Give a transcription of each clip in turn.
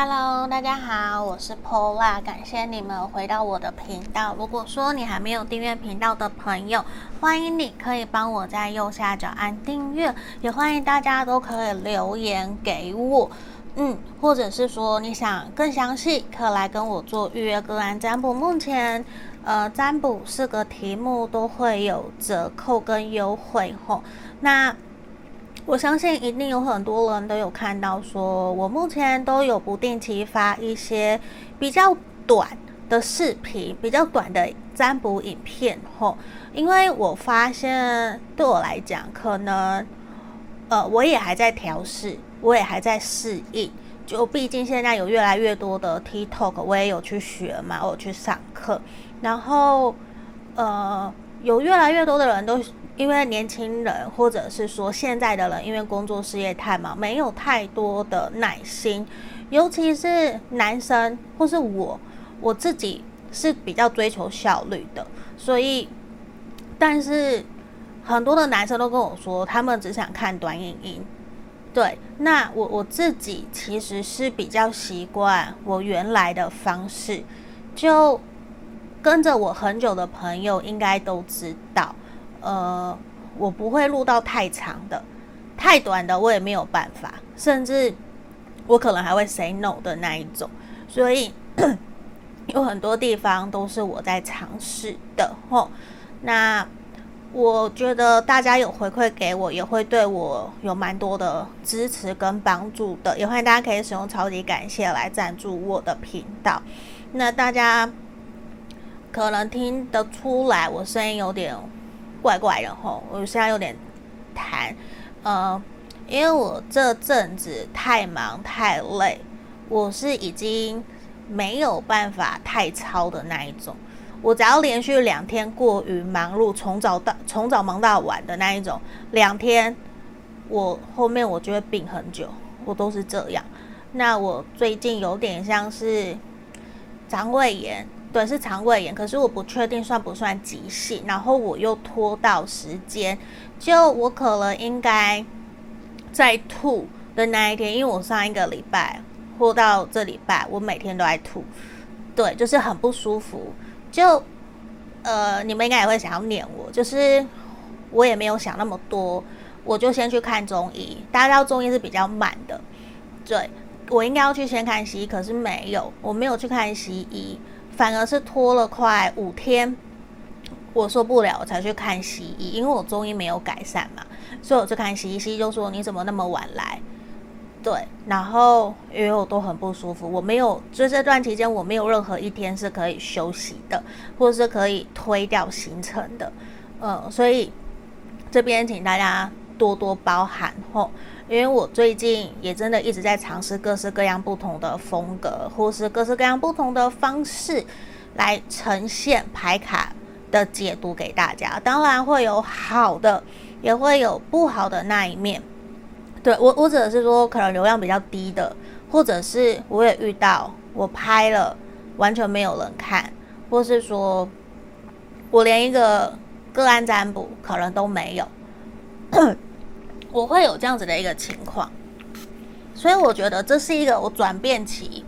Hello，大家好，我是 Paula，感谢你们回到我的频道。如果说你还没有订阅频道的朋友，欢迎你可以帮我在右下角按订阅，也欢迎大家都可以留言给我，嗯，或者是说你想更详细，可以来跟我做预约个案占卜。目前，呃，占卜四个题目都会有折扣跟优惠吼，那。我相信一定有很多人都有看到，说我目前都有不定期发一些比较短的视频，比较短的占卜影片吼。因为我发现对我来讲，可能呃我也还在调试，我也还在适应。就毕竟现在有越来越多的 TikTok，我也有去学嘛，我去上课，然后呃有越来越多的人都。因为年轻人，或者是说现在的人，因为工作事业太忙，没有太多的耐心，尤其是男生或是我，我自己是比较追求效率的，所以，但是很多的男生都跟我说，他们只想看短影音。对，那我我自己其实是比较习惯我原来的方式，就跟着我很久的朋友应该都知道。呃，我不会录到太长的，太短的我也没有办法，甚至我可能还会 say no 的那一种，所以 有很多地方都是我在尝试的吼。那我觉得大家有回馈给我，也会对我有蛮多的支持跟帮助的，也欢迎大家可以使用超级感谢来赞助我的频道。那大家可能听得出来，我声音有点。怪怪的吼，我现在有点痰，呃，因为我这阵子太忙太累，我是已经没有办法太操的那一种。我只要连续两天过于忙碌，从早到从早忙到晚的那一种，两天我后面我就会病很久，我都是这样。那我最近有点像是肠胃炎。对，是肠胃炎，可是我不确定算不算急性，然后我又拖到时间，就我可能应该在吐的那一天，因为我上一个礼拜拖到这礼拜，我每天都在吐，对，就是很不舒服。就呃，你们应该也会想要念我，就是我也没有想那么多，我就先去看中医。大家知道中医是比较慢的，对，我应该要去先看西医，可是没有，我没有去看西医。反而是拖了快五天，我受不了，我才去看西医，因为我中医没有改善嘛，所以我去看西医，西医就说你怎么那么晚来？对，然后因为我都很不舒服，我没有，就这段期间我没有任何一天是可以休息的，或者是可以推掉行程的，嗯，所以这边请大家多多包涵吼。因为我最近也真的一直在尝试各式各样不同的风格，或是各式各样不同的方式来呈现牌卡的解读给大家。当然会有好的，也会有不好的那一面。对，我，我指的是说，可能流量比较低的，或者是我也遇到我拍了完全没有人看，或是说我连一个个案占卜可能都没有。我会有这样子的一个情况，所以我觉得这是一个我转变期，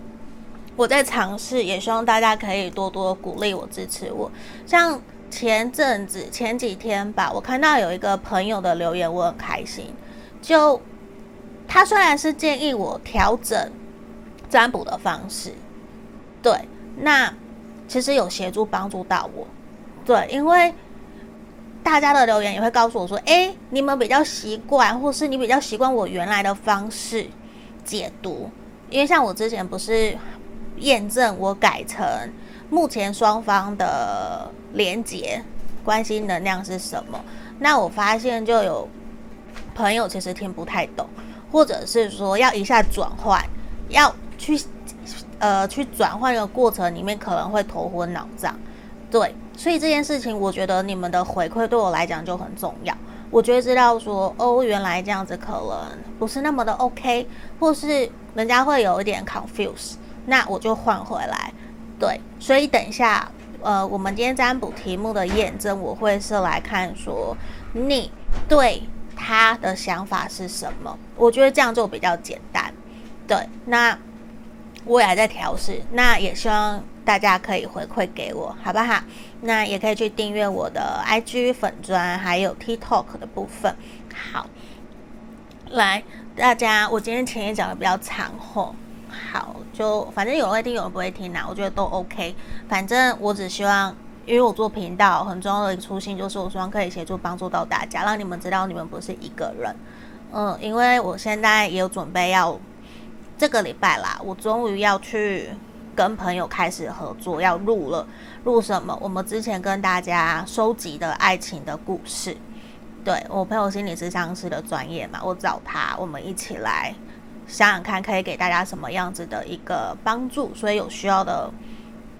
我在尝试，也希望大家可以多多鼓励我、支持我。像前阵子、前几天吧，我看到有一个朋友的留言，我很开心。就他虽然是建议我调整占卜的方式，对，那其实有协助帮助到我，对，因为。大家的留言也会告诉我说：“诶，你们比较习惯，或是你比较习惯我原来的方式解读。因为像我之前不是验证我改成目前双方的连接关系能量是什么，那我发现就有朋友其实听不太懂，或者是说要一下转换，要去呃去转换的过程里面可能会头昏脑胀，对。”所以这件事情，我觉得你们的回馈对我来讲就很重要。我觉得知道说，哦，原来这样子可能不是那么的 OK，或是人家会有一点 confuse，那我就换回来。对，所以等一下，呃，我们今天占卜题目的验证，我会是来看说你对他的想法是什么。我觉得这样就比较简单。对，那我也还在调试，那也希望大家可以回馈给我，好不好？那也可以去订阅我的 IG 粉专，还有 TikTok 的部分。好，来大家，我今天前言讲的比较长吼，好，就反正有人会听，有人不会听呐，我觉得都 OK。反正我只希望，因为我做频道很重要的一个初心，就是我希望可以协助帮助到大家，让你们知道你们不是一个人。嗯，因为我现在也有准备要。这个礼拜啦，我终于要去跟朋友开始合作，要录了。录什么？我们之前跟大家收集的爱情的故事。对，我朋友心理咨商师的专业嘛，我找他，我们一起来想想看，可以给大家什么样子的一个帮助。所以有需要的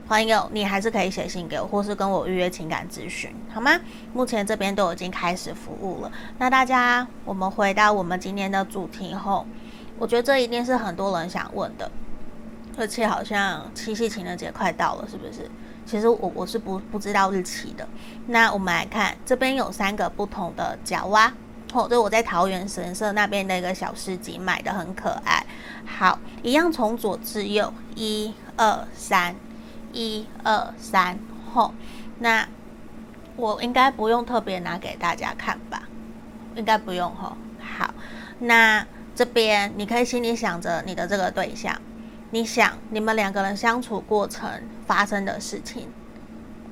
朋友，你还是可以写信给我，或是跟我预约情感咨询，好吗？目前这边都已经开始服务了。那大家，我们回到我们今天的主题后。我觉得这一定是很多人想问的，而且好像七夕情人节快到了，是不是？其实我我是不不知道日期的。那我们来看，这边有三个不同的角蛙，哦，这我在桃园神社那边的一个小市集买的，很可爱。好，一样从左至右，一二三，一二三，吼。那我应该不用特别拿给大家看吧？应该不用吼。好，那。这边你可以心里想着你的这个对象，你想你们两个人相处过程发生的事情，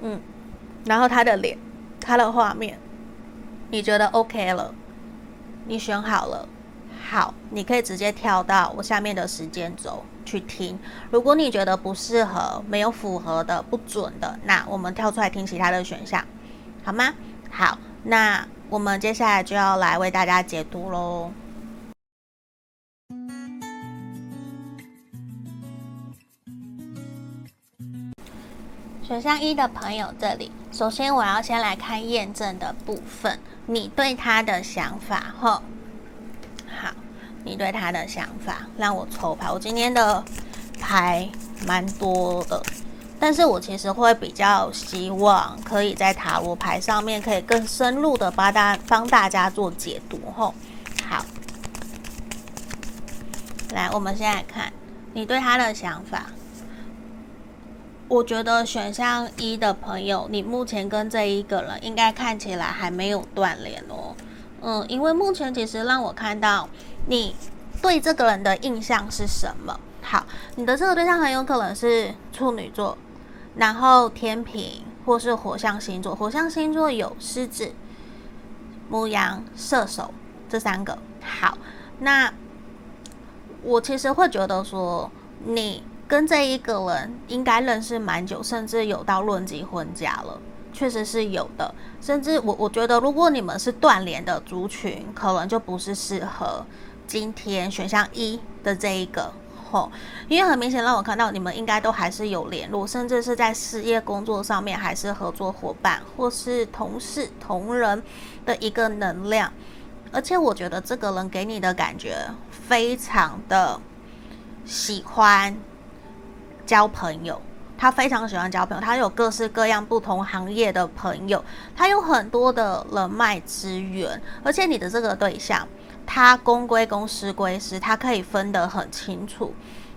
嗯，然后他的脸，他的画面，你觉得 OK 了？你选好了，好，你可以直接跳到我下面的时间轴去听。如果你觉得不适合、没有符合的、不准的，那我们跳出来听其他的选项，好吗？好，那我们接下来就要来为大家解读喽。选项一的朋友，这里首先我要先来看验证的部分，你对他的想法，吼，好，你对他的想法，让我抽牌。我今天的牌蛮多的，但是我其实会比较希望可以在塔罗牌上面可以更深入的帮大帮大家做解读，吼，好，来，我们现在看你对他的想法。我觉得选项一的朋友，你目前跟这一个人应该看起来还没有断联哦。嗯，因为目前其实让我看到你对这个人的印象是什么？好，你的这个对象很有可能是处女座，然后天秤或是火象星座。火象星座有狮子、牧羊、射手这三个。好，那我其实会觉得说你。跟这一个人应该认识蛮久，甚至有到论及婚嫁了，确实是有的。甚至我我觉得，如果你们是断联的族群，可能就不是适合今天选项一的这一个吼，因为很明显让我看到你们应该都还是有联络，甚至是在事业工作上面还是合作伙伴或是同事同仁的一个能量。而且我觉得这个人给你的感觉非常的喜欢。交朋友，他非常喜欢交朋友，他有各式各样不同行业的朋友，他有很多的人脉资源，而且你的这个对象，他公归公，私归私，他可以分得很清楚，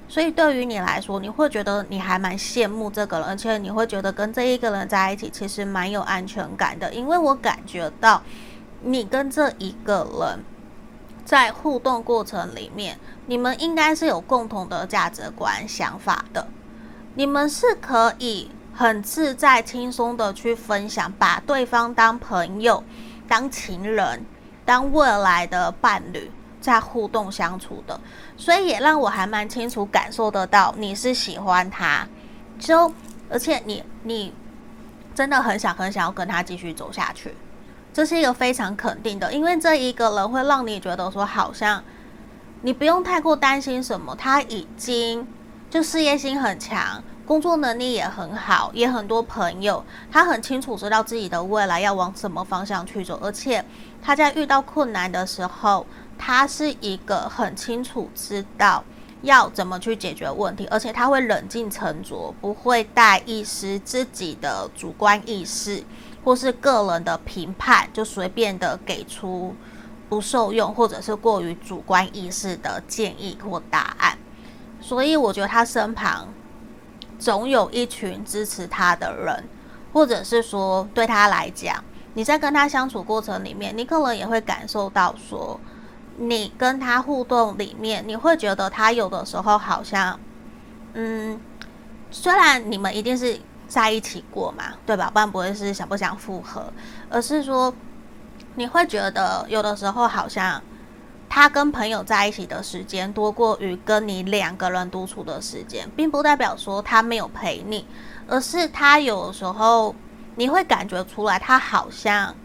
所以对于你来说，你会觉得你还蛮羡慕这个人，而且你会觉得跟这一个人在一起其实蛮有安全感的，因为我感觉到你跟这一个人在互动过程里面，你们应该是有共同的价值观、想法的。你们是可以很自在、轻松的去分享，把对方当朋友、当情人、当未来的伴侣在互动相处的，所以也让我还蛮清楚感受得到你是喜欢他，就而且你你真的很想很想要跟他继续走下去，这是一个非常肯定的，因为这一个人会让你觉得说好像你不用太过担心什么，他已经。就事业心很强，工作能力也很好，也很多朋友。他很清楚知道自己的未来要往什么方向去走，而且他在遇到困难的时候，他是一个很清楚知道要怎么去解决问题，而且他会冷静沉着，不会带一丝自己的主观意识或是个人的评判，就随便的给出不受用或者是过于主观意识的建议或答案。所以我觉得他身旁总有一群支持他的人，或者是说对他来讲，你在跟他相处过程里面，你可能也会感受到说，你跟他互动里面，你会觉得他有的时候好像，嗯，虽然你们一定是在一起过嘛，对吧？不然不会是想不想复合，而是说你会觉得有的时候好像。他跟朋友在一起的时间多过于跟你两个人独处的时间，并不代表说他没有陪你，而是他有时候你会感觉出来，他好像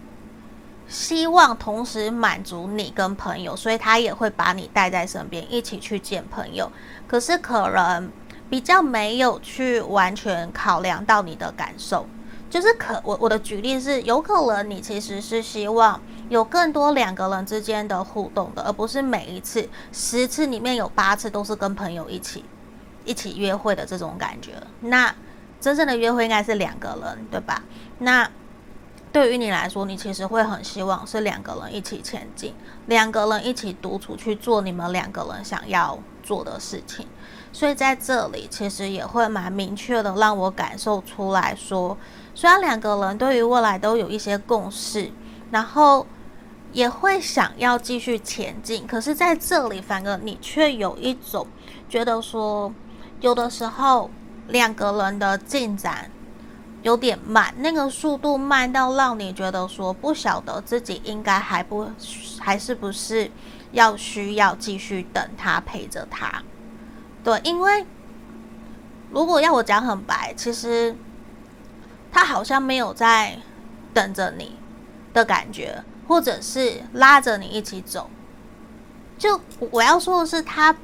希望同时满足你跟朋友，所以他也会把你带在身边一起去见朋友。可是可能比较没有去完全考量到你的感受，就是可我我的举例是，有可能你其实是希望。有更多两个人之间的互动的，而不是每一次十次里面有八次都是跟朋友一起一起约会的这种感觉。那真正的约会应该是两个人，对吧？那对于你来说，你其实会很希望是两个人一起前进，两个人一起独处去做你们两个人想要做的事情。所以在这里，其实也会蛮明确的让我感受出来说，虽然两个人对于未来都有一些共识，然后。也会想要继续前进，可是在这里，反而你却有一种觉得说，有的时候两个人的进展有点慢，那个速度慢到让你觉得说，不晓得自己应该还不还是不是要需要继续等他陪着他。对，因为如果要我讲很白，其实他好像没有在等着你的感觉。或者是拉着你一起走，就我要说的是，他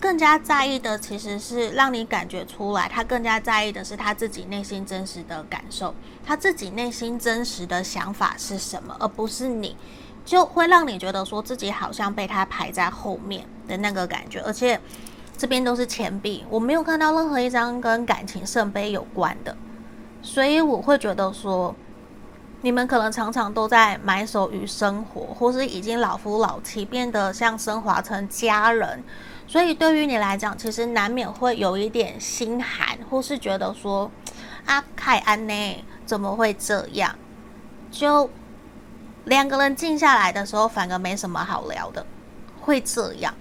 更加在意的其实是让你感觉出来，他更加在意的是他自己内心真实的感受，他自己内心真实的想法是什么，而不是你，就会让你觉得说自己好像被他排在后面的那个感觉。而且这边都是钱币，我没有看到任何一张跟感情圣杯有关的，所以我会觉得说。你们可能常常都在埋首于生活，或是已经老夫老妻，变得像升华成家人，所以对于你来讲，其实难免会有一点心寒，或是觉得说啊，凯安呢，怎么会这样？就两个人静下来的时候，反而没什么好聊的，会这样。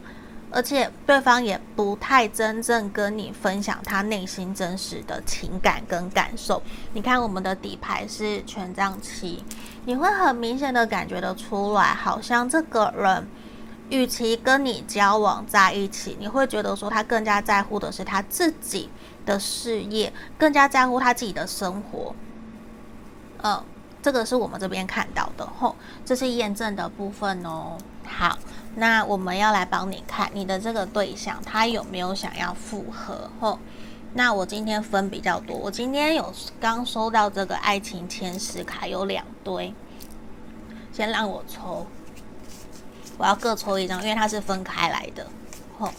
而且对方也不太真正跟你分享他内心真实的情感跟感受。你看我们的底牌是权杖七，你会很明显的感觉得出来，好像这个人与其跟你交往在一起，你会觉得说他更加在乎的是他自己的事业，更加在乎他自己的生活。嗯，这个是我们这边看到的吼，这是验证的部分哦。好。那我们要来帮你看你的这个对象，他有没有想要复合？吼，那我今天分比较多，我今天有刚收到这个爱情签诗卡，有两堆，先让我抽，我要各抽一张，因为它是分开来的。吼，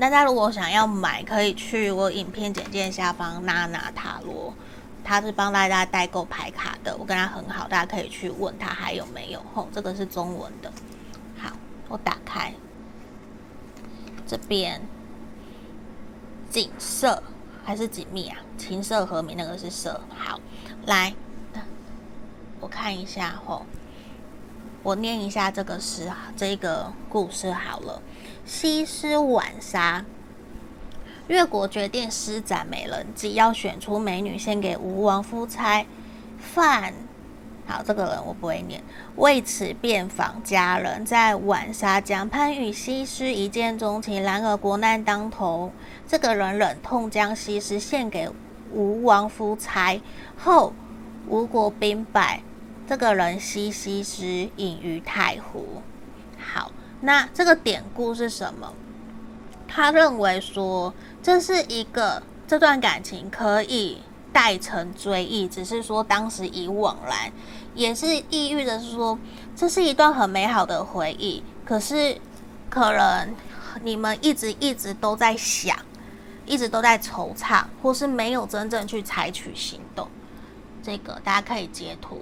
大家如果想要买，可以去我影片简介下方娜娜塔罗。他是帮大家代购牌卡的，我跟他很好，大家可以去问他还有没有。吼，这个是中文的。好，我打开这边，景色还是紧密啊？琴瑟和鸣，那个是色。好，来，我看一下吼，我念一下这个诗，这个故事好了。西施浣纱。越国决定施展美人计，要选出美女献给吴王夫差。范，好，这个人我不会念。为此遍访佳人，在浣纱江畔与西施一见钟情。然而国难当头，这个人忍痛将西施献给吴王夫差后，吴国兵败。这个人西西施隐于太湖。好，那这个典故是什么？他认为说。这是一个这段感情可以带成追忆，只是说当时已惘然，也是意喻的是说，这是一段很美好的回忆。可是可能你们一直一直都在想，一直都在惆怅，或是没有真正去采取行动。这个大家可以截图，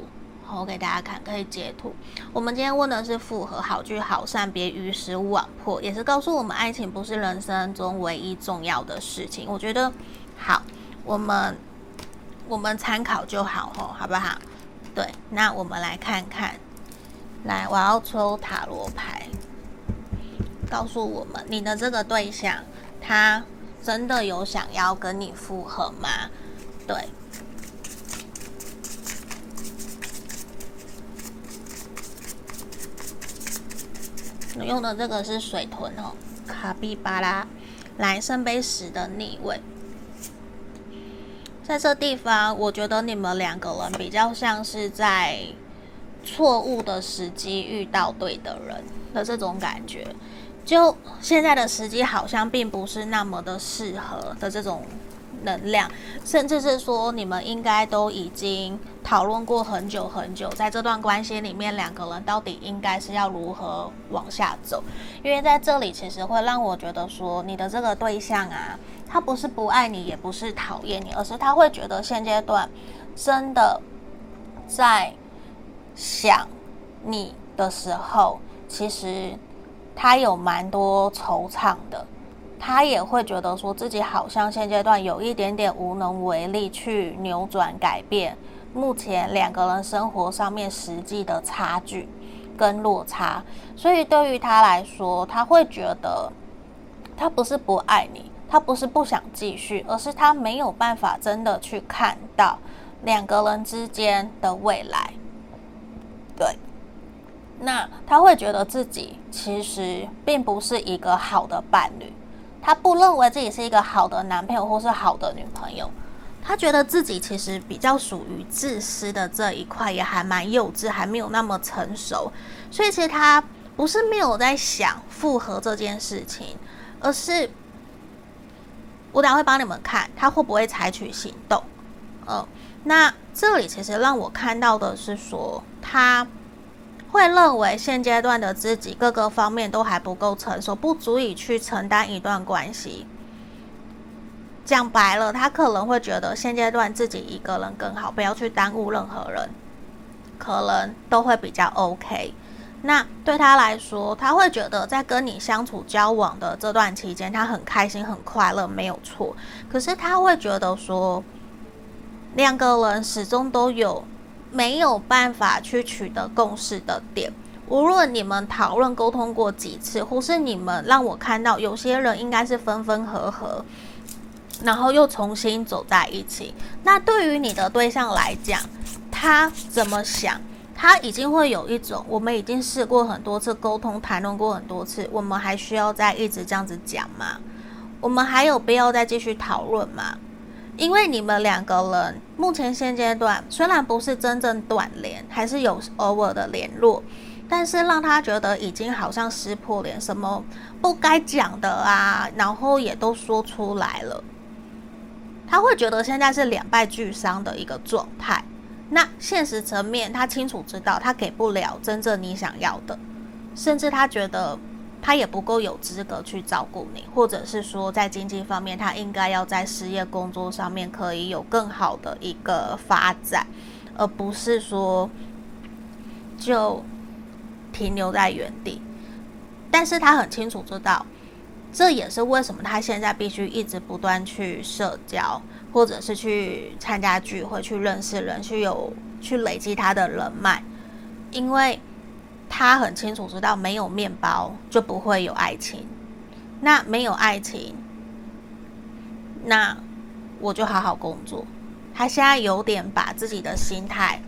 我给大家看，可以截图。我们今天问的是复合，好聚好散，别于时勿枉迫，也是告诉我们爱情不是人生中唯一重要的事情。我觉得好，我们我们参考就好吼，好不好？对，那我们来看看，来，我要抽塔罗牌，告诉我们你的这个对象，他真的有想要跟你复合吗？对。用的这个是水豚哦，卡比巴拉，来圣杯十的逆位，在这地方，我觉得你们两个人比较像是在错误的时机遇到对的人的这种感觉，就现在的时机好像并不是那么的适合的这种。能量，甚至是说你们应该都已经讨论过很久很久，在这段关系里面，两个人到底应该是要如何往下走？因为在这里其实会让我觉得说，你的这个对象啊，他不是不爱你，也不是讨厌你，而是他会觉得现阶段真的在想你的时候，其实他有蛮多惆怅的。他也会觉得说自己好像现阶段有一点点无能为力去扭转改变目前两个人生活上面实际的差距跟落差，所以对于他来说，他会觉得他不是不爱你，他不是不想继续，而是他没有办法真的去看到两个人之间的未来。对，那他会觉得自己其实并不是一个好的伴侣。他不认为自己是一个好的男朋友或是好的女朋友，他觉得自己其实比较属于自私的这一块，也还蛮幼稚，还没有那么成熟。所以其实他不是没有在想复合这件事情，而是我等下会帮你们看他会不会采取行动。嗯，那这里其实让我看到的是说他。会认为现阶段的自己各个方面都还不够成熟，不足以去承担一段关系。讲白了，他可能会觉得现阶段自己一个人更好，不要去耽误任何人，可能都会比较 OK。那对他来说，他会觉得在跟你相处交往的这段期间，他很开心很快乐，没有错。可是他会觉得说，两个人始终都有。没有办法去取得共识的点，无论你们讨论沟通过几次，或是你们让我看到有些人应该是分分合合，然后又重新走在一起。那对于你的对象来讲，他怎么想？他已经会有一种，我们已经试过很多次沟通，谈论过很多次，我们还需要再一直这样子讲吗？我们还有必要再继续讨论吗？因为你们两个人目前现阶段虽然不是真正断联，还是有偶尔的联络，但是让他觉得已经好像撕破脸，什么不该讲的啊，然后也都说出来了。他会觉得现在是两败俱伤的一个状态。那现实层面，他清楚知道他给不了真正你想要的，甚至他觉得。他也不够有资格去照顾你，或者是说在经济方面，他应该要在事业工作上面可以有更好的一个发展，而不是说就停留在原地。但是他很清楚知道，这也是为什么他现在必须一直不断去社交，或者是去参加聚会，去认识人，去有去累积他的人脉，因为。他很清楚知道，没有面包就不会有爱情。那没有爱情，那我就好好工作。他现在有点把自己的心态，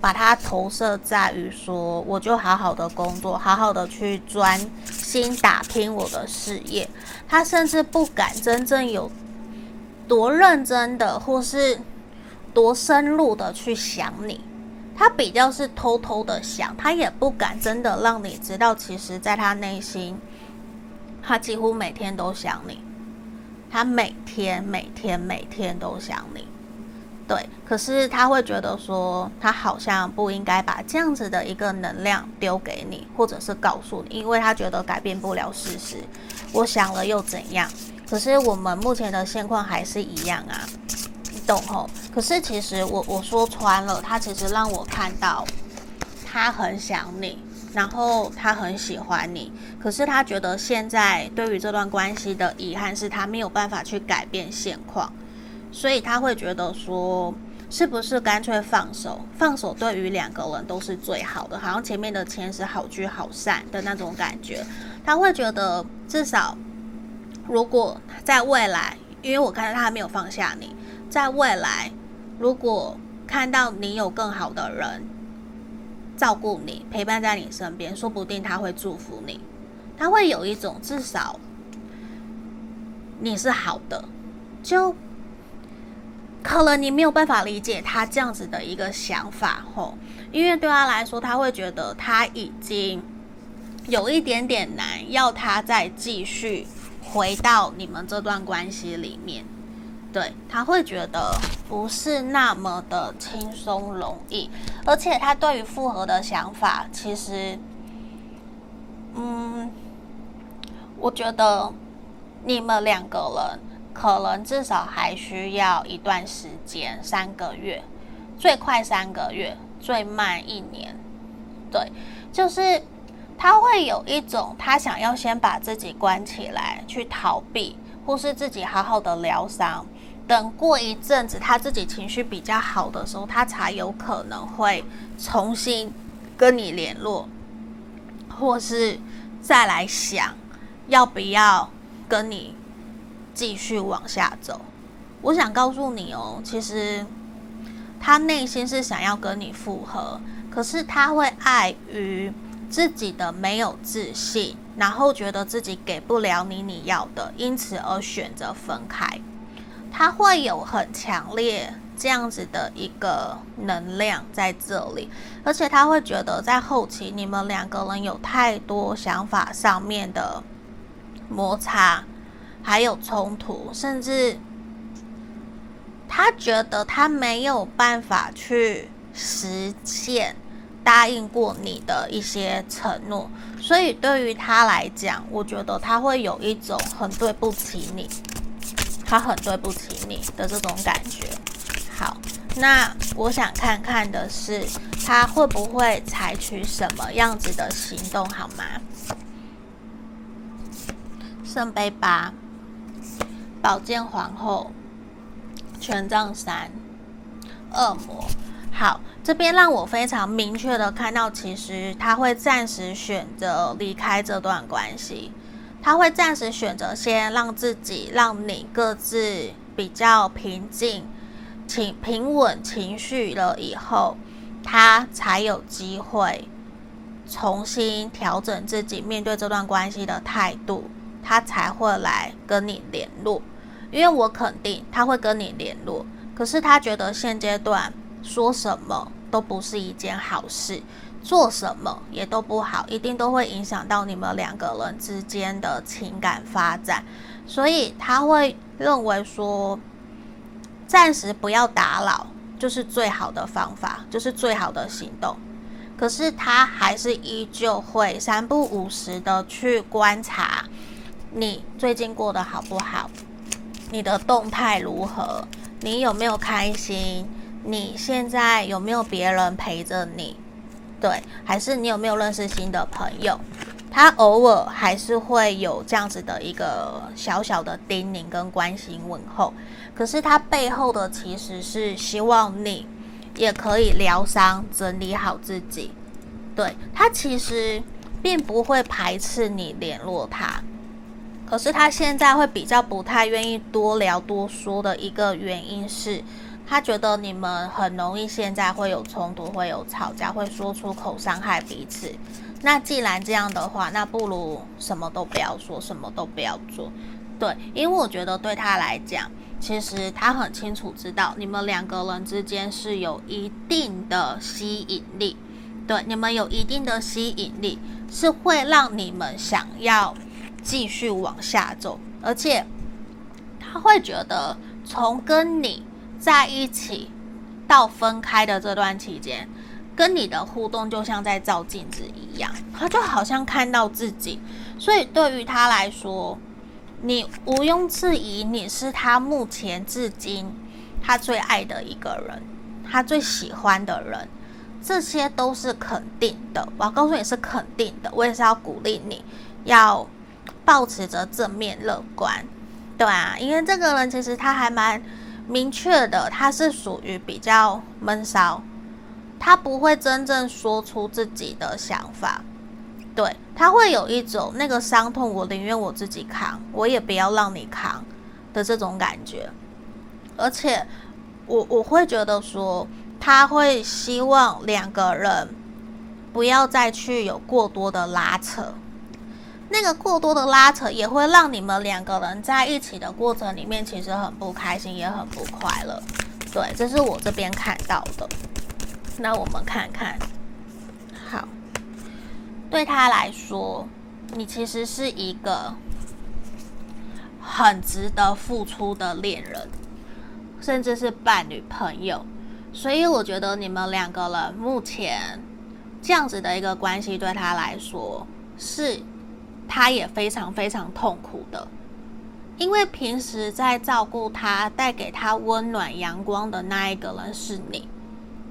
把它投射在于说，我就好好的工作，好好的去专心打拼我的事业。他甚至不敢真正有多认真的，或是多深入的去想你。他比较是偷偷的想，他也不敢真的让你知道，其实在他内心，他几乎每天都想你，他每天每天每天都想你，对。可是他会觉得说，他好像不应该把这样子的一个能量丢给你，或者是告诉你，因为他觉得改变不了事实。我想了又怎样？可是我们目前的现况还是一样啊。懂吼，可是其实我我说穿了，他其实让我看到他很想你，然后他很喜欢你，可是他觉得现在对于这段关系的遗憾是他没有办法去改变现况，所以他会觉得说，是不是干脆放手？放手对于两个人都是最好的，好像前面的前世好聚好散的那种感觉。他会觉得至少如果在未来，因为我看到他还没有放下你，在未来如果看到你有更好的人。照顾你，陪伴在你身边，说不定他会祝福你，他会有一种至少你是好的，就可能你没有办法理解他这样子的一个想法吼，因为对他来说，他会觉得他已经有一点点难，要他再继续回到你们这段关系里面。对，他会觉得不是那么的轻松容易，而且他对于复合的想法，其实，嗯，我觉得你们两个人可能至少还需要一段时间，三个月，最快三个月，最慢一年。对，就是他会有一种他想要先把自己关起来去逃避，或是自己好好的疗伤。等过一阵子，他自己情绪比较好的时候，他才有可能会重新跟你联络，或是再来想要不要跟你继续往下走。我想告诉你哦，其实他内心是想要跟你复合，可是他会碍于自己的没有自信，然后觉得自己给不了你你要的，因此而选择分开。他会有很强烈这样子的一个能量在这里，而且他会觉得在后期你们两个人有太多想法上面的摩擦，还有冲突，甚至他觉得他没有办法去实现答应过你的一些承诺，所以对于他来讲，我觉得他会有一种很对不起你。他很对不起你的这种感觉。好，那我想看看的是他会不会采取什么样子的行动，好吗？圣杯八，宝剑皇后，权杖三，恶魔。好，这边让我非常明确的看到，其实他会暂时选择离开这段关系。他会暂时选择先让自己、让你各自比较平静、情平稳情绪了以后，他才有机会重新调整自己面对这段关系的态度，他才会来跟你联络。因为我肯定他会跟你联络，可是他觉得现阶段说什么都不是一件好事。做什么也都不好，一定都会影响到你们两个人之间的情感发展，所以他会认为说，暂时不要打扰就是最好的方法，就是最好的行动。可是他还是依旧会三不五时的去观察你最近过得好不好，你的动态如何，你有没有开心，你现在有没有别人陪着你。对，还是你有没有认识新的朋友？他偶尔还是会有这样子的一个小小的叮咛跟关心问候，可是他背后的其实是希望你也可以疗伤，整理好自己。对，他其实并不会排斥你联络他，可是他现在会比较不太愿意多聊多说的一个原因是。他觉得你们很容易现在会有冲突，会有吵架，会说出口伤害彼此。那既然这样的话，那不如什么都不要说，什么都不要做。对，因为我觉得对他来讲，其实他很清楚知道你们两个人之间是有一定的吸引力。对，你们有一定的吸引力，是会让你们想要继续往下走，而且他会觉得从跟你。在一起到分开的这段期间，跟你的互动就像在照镜子一样，他就好像看到自己，所以对于他来说，你毋庸置疑，你是他目前至今他最爱的一个人，他最喜欢的人，这些都是肯定的。我要告诉你是肯定的，我也是要鼓励你要保持着正面乐观，对啊，因为这个人其实他还蛮明确的，他是属于比较闷骚，他不会真正说出自己的想法。对，他会有一种那个伤痛，我宁愿我自己扛，我也不要让你扛的这种感觉。而且我我会觉得说，他会希望两个人不要再去有过多的拉扯。那个过多的拉扯也会让你们两个人在一起的过程里面，其实很不开心，也很不快乐。对，这是我这边看到的。那我们看看，好。对他来说，你其实是一个很值得付出的恋人，甚至是伴侣、朋友。所以我觉得你们两个人目前这样子的一个关系，对他来说是他也非常非常痛苦的，因为平时在照顾他、带给他温暖阳光的那一个人是你，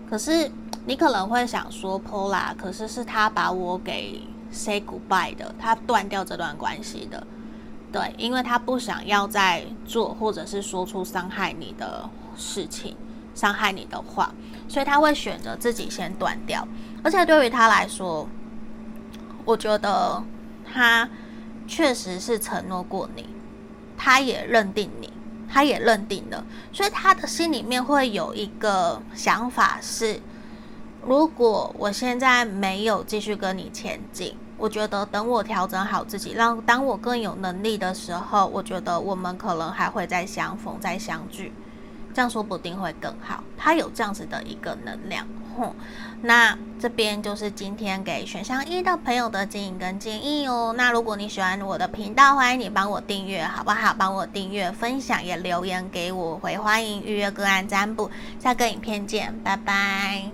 可是。你可能会想说，Pola，可是是他把我给 say goodbye 的，他断掉这段关系的，对，因为他不想要再做或者是说出伤害你的事情，伤害你的话，所以他会选择自己先断掉。而且对于他来说，我觉得他确实是承诺过你，他也认定你，他也认定了，所以他的心里面会有一个想法是。如果我现在没有继续跟你前进，我觉得等我调整好自己，让当我更有能力的时候，我觉得我们可能还会再相逢、再相聚，这样说不定会更好。他有这样子的一个能量，哼。那这边就是今天给选项一的朋友的建议跟建议哦。那如果你喜欢我的频道，欢迎你帮我订阅，好不好？帮我订阅、分享，也留言给我，会欢迎预约个案占卜。下个影片见，拜拜。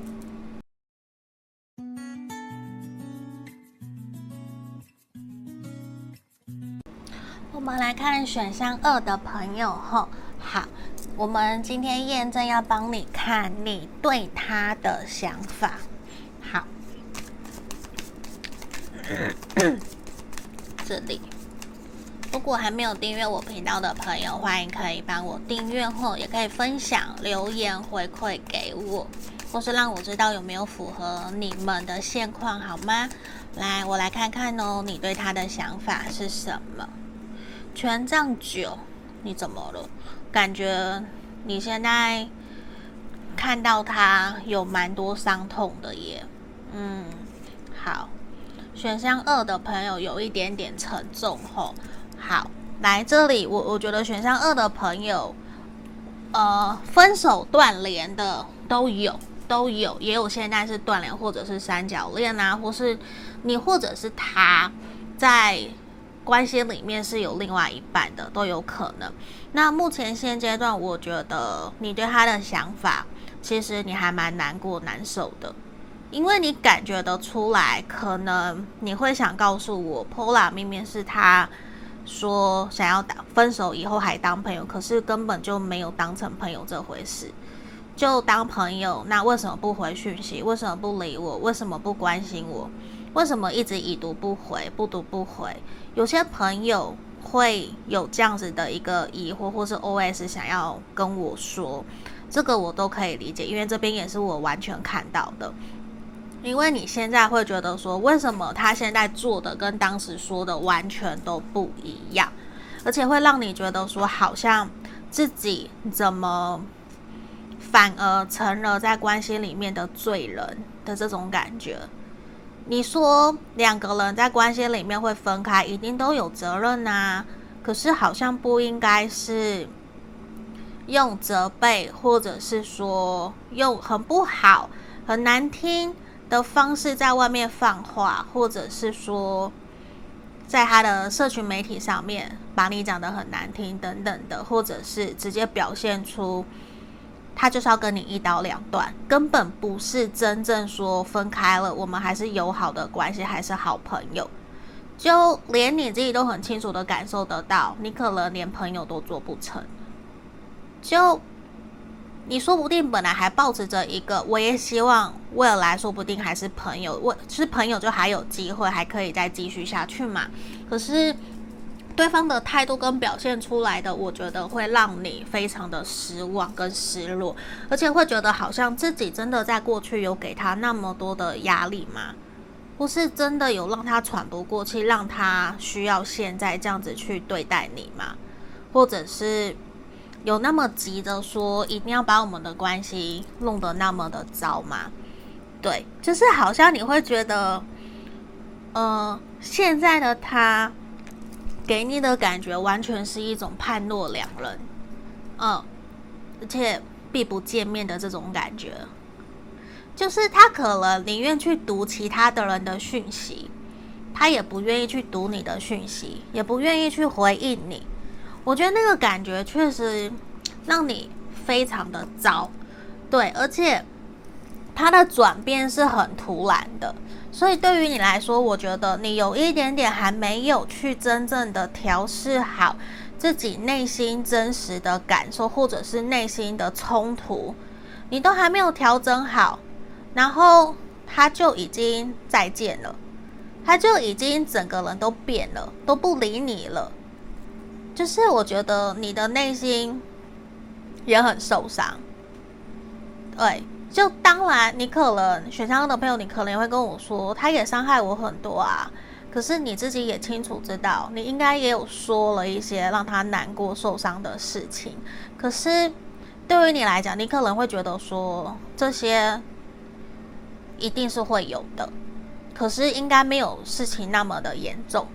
我们来看选项二的朋友吼，好，我们今天验证要帮你看你对他的想法。好，这里，如果还没有订阅我频道的朋友，欢迎可以帮我订阅后，也可以分享留言回馈给我，或是让我知道有没有符合你们的现况，好吗？来，我来看看哦，你对他的想法是什么？权杖九，你怎么了？感觉你现在看到他有蛮多伤痛的耶。嗯，好。选项二的朋友有一点点沉重吼。好，来这里，我我觉得选项二的朋友，呃，分手断联的都有，都有，也有现在是断联或者是三角恋啊，或是你或者是他在。关系里面是有另外一半的，都有可能。那目前现阶段，我觉得你对他的想法，其实你还蛮难过、难受的，因为你感觉得出来，可能你会想告诉我，Pola 明明是他说想要当分手以后还当朋友，可是根本就没有当成朋友这回事，就当朋友，那为什么不回讯息？为什么不理我？为什么不关心我？为什么一直已读不回、不读不回？有些朋友会有这样子的一个疑惑，或是 OS 想要跟我说，这个我都可以理解，因为这边也是我完全看到的。因为你现在会觉得说，为什么他现在做的跟当时说的完全都不一样，而且会让你觉得说，好像自己怎么反而成了在关系里面的罪人的这种感觉。你说两个人在关系里面会分开，一定都有责任呐。可是好像不应该是用责备，或者是说用很不好、很难听的方式在外面放话，或者是说在他的社群媒体上面把你讲得很难听等等的，或者是直接表现出。他就是要跟你一刀两断，根本不是真正说分开了，我们还是友好的关系，还是好朋友。就连你自己都很清楚的感受得到，你可能连朋友都做不成。就你说不定本来还抱持着一个，我也希望未来说不定还是朋友，我是朋友就还有机会，还可以再继续下去嘛。可是对方的态度跟表现出来的，我觉得会让你非常的失望跟失落，而且会觉得好像自己真的在过去有给他那么多的压力吗？不是真的有让他喘不过气，让他需要现在这样子去对待你吗？或者是？有那么急着说一定要把我们的关系弄得那么的糟吗？对，就是好像你会觉得，呃，现在的他给你的感觉完全是一种判若两人，嗯，而且避不见面的这种感觉，就是他可能宁愿去读其他的人的讯息，他也不愿意去读你的讯息，也不愿意去回应你。我觉得那个感觉确实让你非常的糟，对，而且他的转变是很突然的，所以对于你来说，我觉得你有一点点还没有去真正的调试好自己内心真实的感受，或者是内心的冲突，你都还没有调整好，然后他就已经再见了，他就已经整个人都变了，都不理你了。就是我觉得你的内心也很受伤，对，就当然你可能选项的朋友，你可能也会跟我说，他也伤害我很多啊。可是你自己也清楚知道，你应该也有说了一些让他难过、受伤的事情。可是对于你来讲，你可能会觉得说这些一定是会有的，可是应该没有事情那么的严重，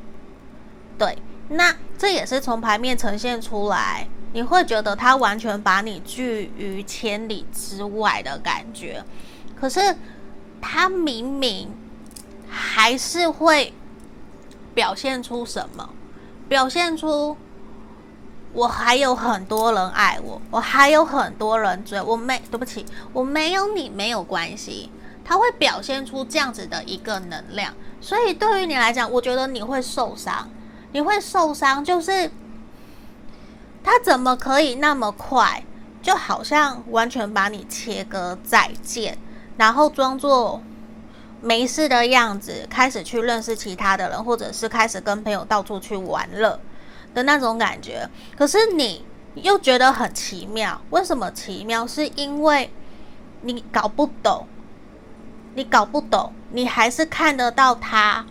对。那这也是从牌面呈现出来，你会觉得他完全把你拒于千里之外的感觉。可是他明明还是会表现出什么？表现出我还有很多人爱我，我还有很多人追我没，对不起，我没有你没有关系。他会表现出这样子的一个能量，所以对于你来讲，我觉得你会受伤。你会受伤，就是他怎么可以那么快，就好像完全把你切割再见，然后装作没事的样子，开始去认识其他的人，或者是开始跟朋友到处去玩乐的那种感觉。可是你又觉得很奇妙，为什么奇妙？是因为你搞不懂，你搞不懂，你还是看得到他。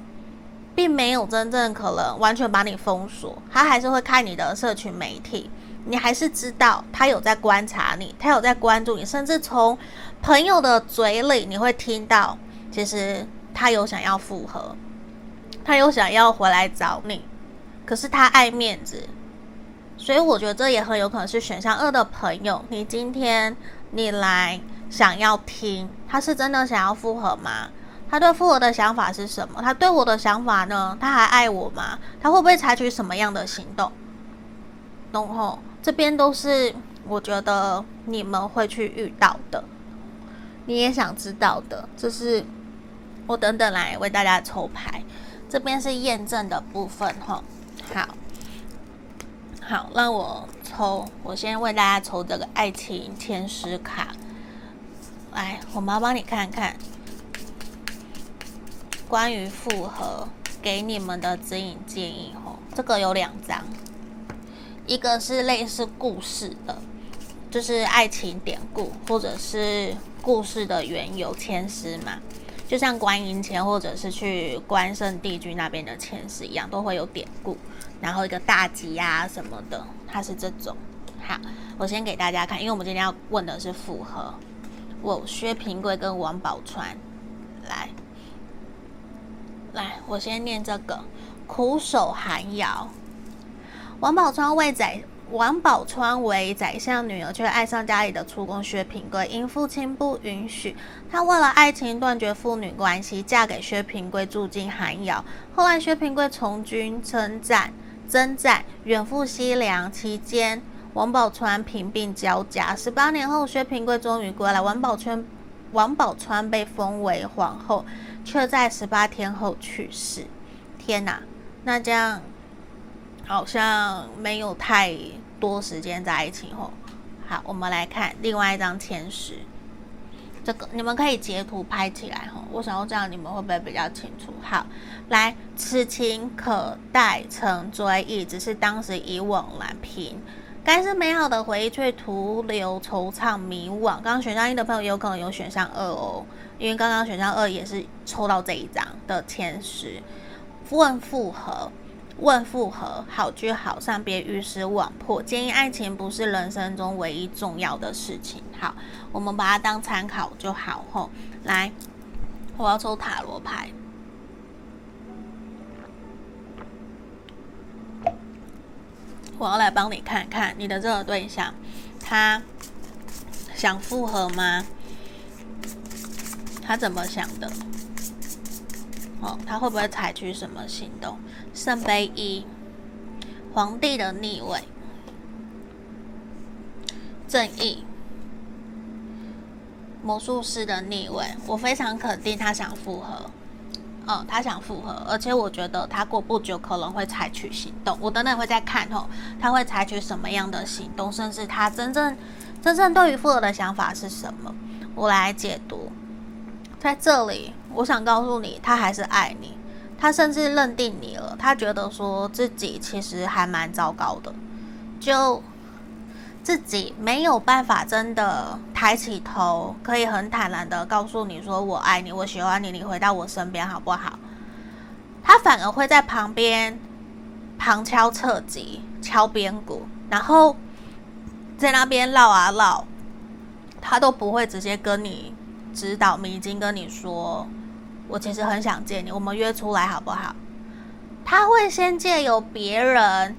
并没有真正可能完全把你封锁，他还是会看你的社群媒体，你还是知道他有在观察你，他有在关注你，甚至从朋友的嘴里你会听到，其实他有想要复合，他有想要回来找你，可是他爱面子，所以我觉得这也很有可能是选项二的朋友，你今天你来想要听，他是真的想要复合吗？他对复合的想法是什么？他对我的想法呢？他还爱我吗？他会不会采取什么样的行动？然后这边都是我觉得你们会去遇到的，你也想知道的。这是我等等来为大家抽牌，这边是验证的部分哈。好，好，让我抽，我先为大家抽这个爱情天使卡。来，我妈帮你看看。关于复合给你们的指引建议哦，这个有两张，一个是类似故事的，就是爱情典故或者是故事的缘由签诗嘛，就像观音签或者是去关圣帝君那边的签诗一样，都会有典故，然后一个大吉啊什么的，它是这种。好，我先给大家看，因为我们今天要问的是复合，我薛平贵跟王宝钏来。来，我先念这个苦守寒窑。王宝钏为宰，王宝钏为宰相女儿，却爱上家里的厨工薛平贵。因父亲不允许，她为了爱情断绝父女关系，嫁给薛平贵，住进寒窑。后来薛平贵从军征战，征战远赴西凉期间，王宝钏贫病交加。十八年后，薛平贵终于归来，王宝钏，王宝钏被封为皇后。却在十八天后去世。天哪，那这样好像没有太多时间在一起吼。好，我们来看另外一张前十。这个你们可以截图拍起来哈，我想要这样你们会不会比较清楚？好，来，此情可待成追忆，只是当时已惘然平。该是美好的回忆，却徒留惆怅迷惘。刚刚选项一的朋友有可能有选项二哦，因为刚刚选项二也是抽到这一张的前十。问复合，问复合，好聚好散，别于斯网破。建议爱情不是人生中唯一重要的事情。好，我们把它当参考就好吼。来，我要抽塔罗牌。我要来帮你看看你的这个对象，他想复合吗？他怎么想的？哦，他会不会采取什么行动？圣杯一，皇帝的逆位，正义，魔术师的逆位。我非常肯定他想复合。嗯，他想复合，而且我觉得他过不久可能会采取行动。我等等会再看哦，他会采取什么样的行动，甚至他真正真正对于复合的想法是什么？我来解读。在这里，我想告诉你，他还是爱你，他甚至认定你了。他觉得说自己其实还蛮糟糕的，就。自己没有办法真的抬起头，可以很坦然的告诉你说我爱你，我喜欢你，你回到我身边好不好？他反而会在旁边旁敲侧击、敲边鼓，然后在那边绕啊绕，他都不会直接跟你指导迷津，跟你说我其实很想见你，我们约出来好不好？他会先借由别人。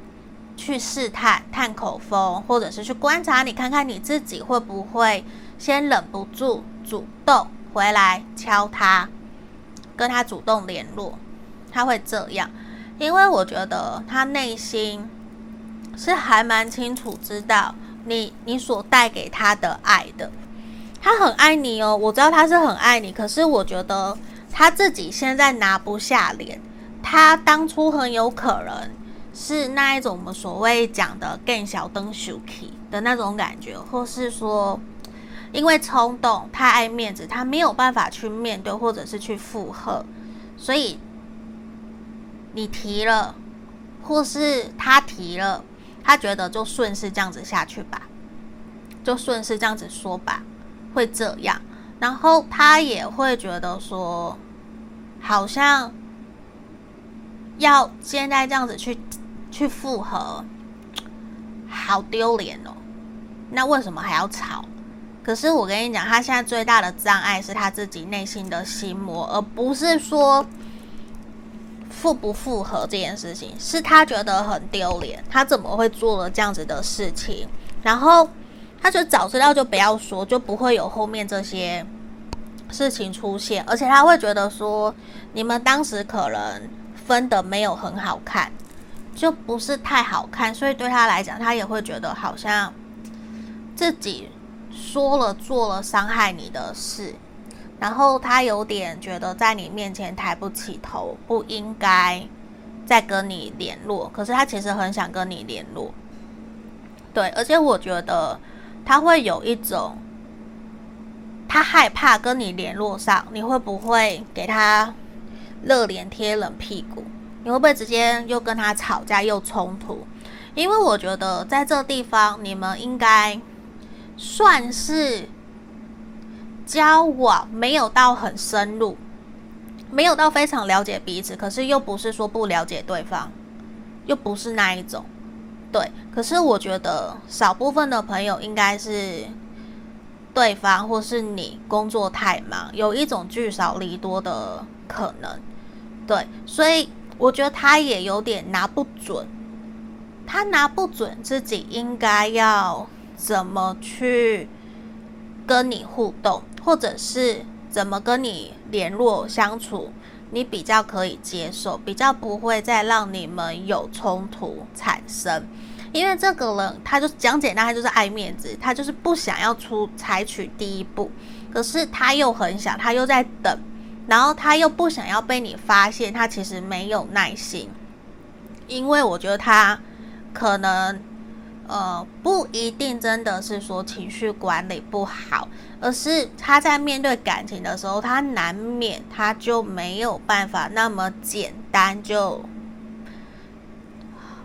去试探、探口风，或者是去观察你，看看你自己会不会先忍不住主动回来敲他，跟他主动联络。他会这样，因为我觉得他内心是还蛮清楚知道你你所带给他的爱的。他很爱你哦，我知道他是很爱你，可是我觉得他自己现在拿不下脸，他当初很有可能。是那一种我们所谓讲的更小灯 shuki 的那种感觉，或是说因为冲动太爱面子，他没有办法去面对，或者是去附和，所以你提了，或是他提了，他觉得就顺势这样子下去吧，就顺势这样子说吧，会这样，然后他也会觉得说，好像要现在这样子去。去复合，好丢脸哦！那为什么还要吵？可是我跟你讲，他现在最大的障碍是他自己内心的心魔，而不是说复不复合这件事情，是他觉得很丢脸。他怎么会做了这样子的事情？然后他就早知道就不要说，就不会有后面这些事情出现。而且他会觉得说，你们当时可能分得没有很好看。就不是太好看，所以对他来讲，他也会觉得好像自己说了做了伤害你的事，然后他有点觉得在你面前抬不起头，不应该再跟你联络。可是他其实很想跟你联络，对，而且我觉得他会有一种，他害怕跟你联络上，你会不会给他热脸贴冷屁股？你会不会直接又跟他吵架又冲突？因为我觉得在这地方你们应该算是交往，没有到很深入，没有到非常了解彼此，可是又不是说不了解对方，又不是那一种。对，可是我觉得少部分的朋友应该是对方或是你工作太忙，有一种聚少离多的可能。对，所以。我觉得他也有点拿不准，他拿不准自己应该要怎么去跟你互动，或者是怎么跟你联络相处，你比较可以接受，比较不会再让你们有冲突产生。因为这个人，他就讲简单，他就是爱面子，他就是不想要出采取第一步，可是他又很想，他又在等。然后他又不想要被你发现，他其实没有耐心，因为我觉得他可能呃，不一定真的是说情绪管理不好，而是他在面对感情的时候，他难免他就没有办法那么简单就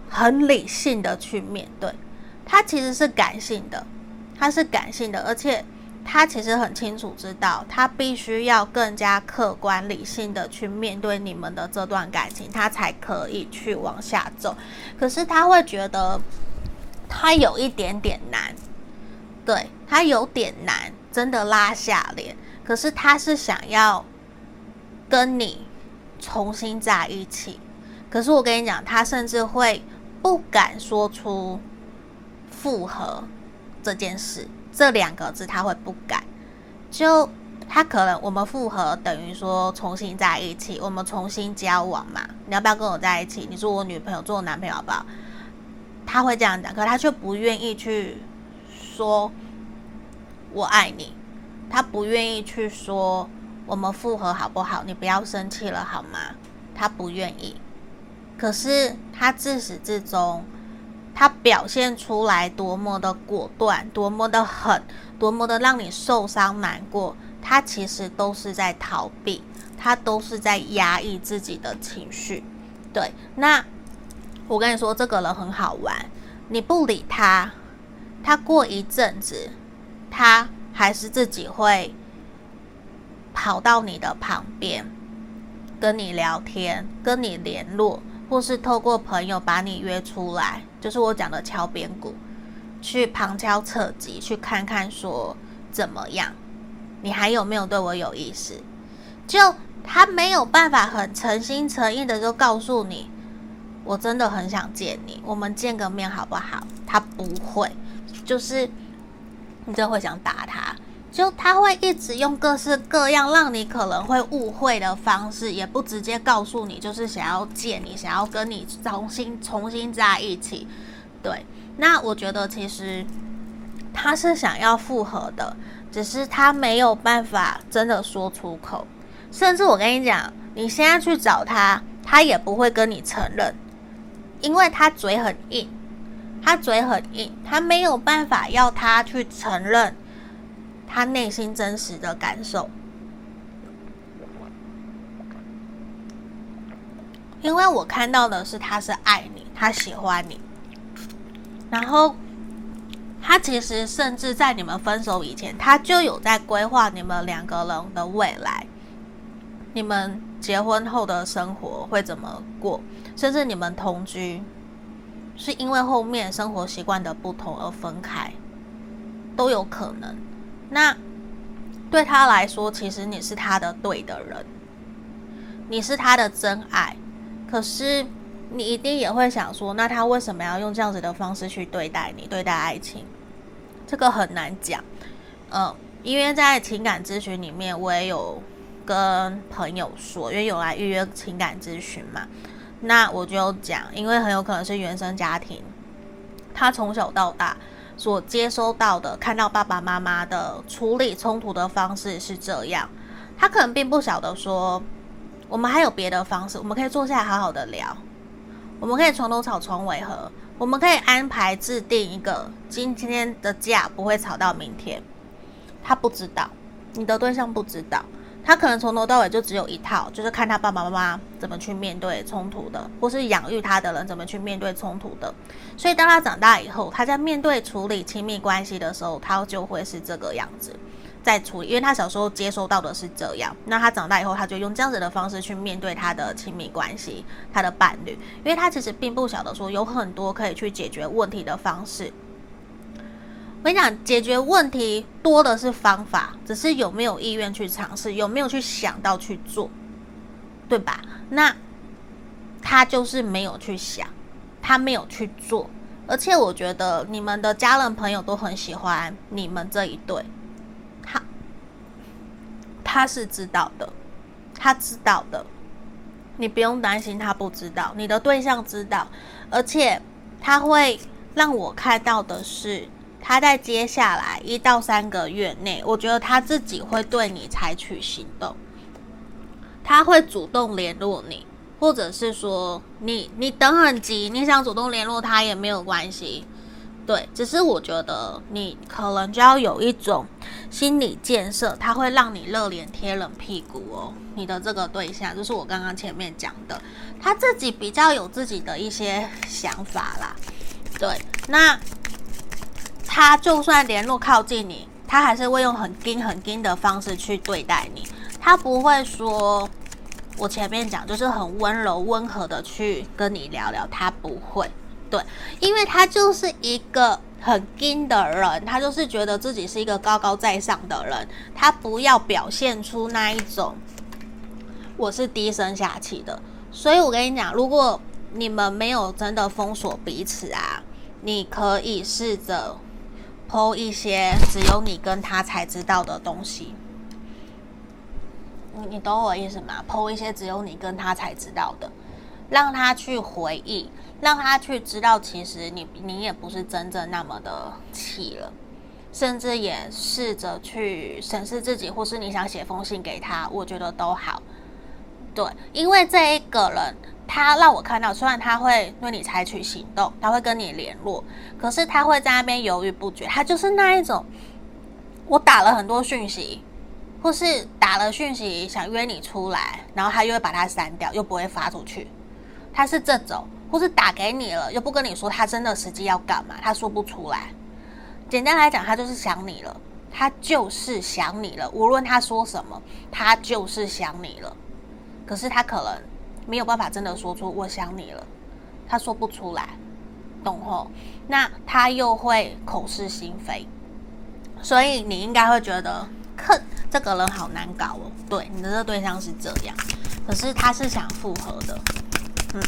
很理性的去面对，他其实是感性的，他是感性的，而且他其实很清楚知道，他必须要更加客观理性的去面对你们的这段感情，他才可以去往下走。可是他会觉得。他有一点点难，对，他有点难，真的拉下脸。可是他是想要跟你重新在一起，可是我跟你讲，他甚至会不敢说出复合这件事，这两个字他会不敢。就他可能我们复合等于说重新在一起，我们重新交往嘛？你要不要跟我在一起？你做我女朋友，做我男朋友好不好？他会这样讲，可他却不愿意去说“我爱你”，他不愿意去说“我们复合好不好？你不要生气了好吗？”他不愿意。可是他自始至终，他表现出来多么的果断，多么的狠，多么的让你受伤难过，他其实都是在逃避，他都是在压抑自己的情绪。对，那。我跟你说，这个人很好玩。你不理他，他过一阵子，他还是自己会跑到你的旁边，跟你聊天，跟你联络，或是透过朋友把你约出来，就是我讲的敲边鼓，去旁敲侧击，去看看说怎么样，你还有没有对我有意思？就他没有办法很诚心诚意的就告诉你。我真的很想见你，我们见个面好不好？他不会，就是你真的会想打他，就他会一直用各式各样让你可能会误会的方式，也不直接告诉你，就是想要见你，想要跟你重新重新在一起。对，那我觉得其实他是想要复合的，只是他没有办法真的说出口，甚至我跟你讲，你现在去找他，他也不会跟你承认。因为他嘴很硬，他嘴很硬，他没有办法要他去承认他内心真实的感受。因为我看到的是他是爱你，他喜欢你，然后他其实甚至在你们分手以前，他就有在规划你们两个人的未来，你们结婚后的生活会怎么过。甚至你们同居，是因为后面生活习惯的不同而分开，都有可能。那对他来说，其实你是他的对的人，你是他的真爱。可是你一定也会想说，那他为什么要用这样子的方式去对待你，对待爱情？这个很难讲。嗯，因为在情感咨询里面，我也有跟朋友说，因为有来预约情感咨询嘛。那我就讲，因为很有可能是原生家庭，他从小到大所接收到的，看到爸爸妈妈的处理冲突的方式是这样，他可能并不晓得说，我们还有别的方式，我们可以坐下来好好的聊，我们可以床头吵床尾和，我们可以安排制定一个今天的架不会吵到明天，他不知道，你的对象不知道。他可能从头到尾就只有一套，就是看他爸爸妈妈怎么去面对冲突的，或是养育他的人怎么去面对冲突的。所以当他长大以后，他在面对处理亲密关系的时候，他就会是这个样子在处理，因为他小时候接收到的是这样。那他长大以后，他就用这样子的方式去面对他的亲密关系，他的伴侣，因为他其实并不晓得说有很多可以去解决问题的方式。我跟你讲，解决问题多的是方法，只是有没有意愿去尝试，有没有去想到去做，对吧？那他就是没有去想，他没有去做，而且我觉得你们的家人朋友都很喜欢你们这一对，他他是知道的，他知道的，你不用担心他不知道，你的对象知道，而且他会让我看到的是。他在接下来一到三个月内，我觉得他自己会对你采取行动，他会主动联络你，或者是说你你等很急，你想主动联络他也没有关系，对，只是我觉得你可能就要有一种心理建设，它会让你热脸贴冷屁股哦。你的这个对象就是我刚刚前面讲的，他自己比较有自己的一些想法啦。对，那他就算联络靠近你，他还是会用很硬很硬的方式去对待你，他不会说我前面讲就是很温柔温和的去跟你聊聊，他不会。对，因为他就是一个很硬的人，他就是觉得自己是一个高高在上的人，他不要表现出那一种我是低声下气的。所以我跟你讲，如果你们没有真的封锁彼此啊，你可以试着剖一些只有你跟他才知道的东西。你你懂我意思吗剖一些只有你跟他才知道的，让他去回忆。让他去知道，其实你你也不是真正那么的气了，甚至也试着去审视自己，或是你想写封信给他，我觉得都好。对，因为这一个人，他让我看到，虽然他会对你采取行动，他会跟你联络，可是他会在那边犹豫不决。他就是那一种，我打了很多讯息，或是打了讯息想约你出来，然后他又会把它删掉，又不会发出去。他是这种。或是打给你了，又不跟你说他真的实际要干嘛，他说不出来。简单来讲，他就是想你了，他就是想你了。无论他说什么，他就是想你了。可是他可能没有办法真的说出我想你了，他说不出来，懂吼？那他又会口是心非，所以你应该会觉得，哼，这个人好难搞哦。对，你的这个对象是这样，可是他是想复合的，嗯。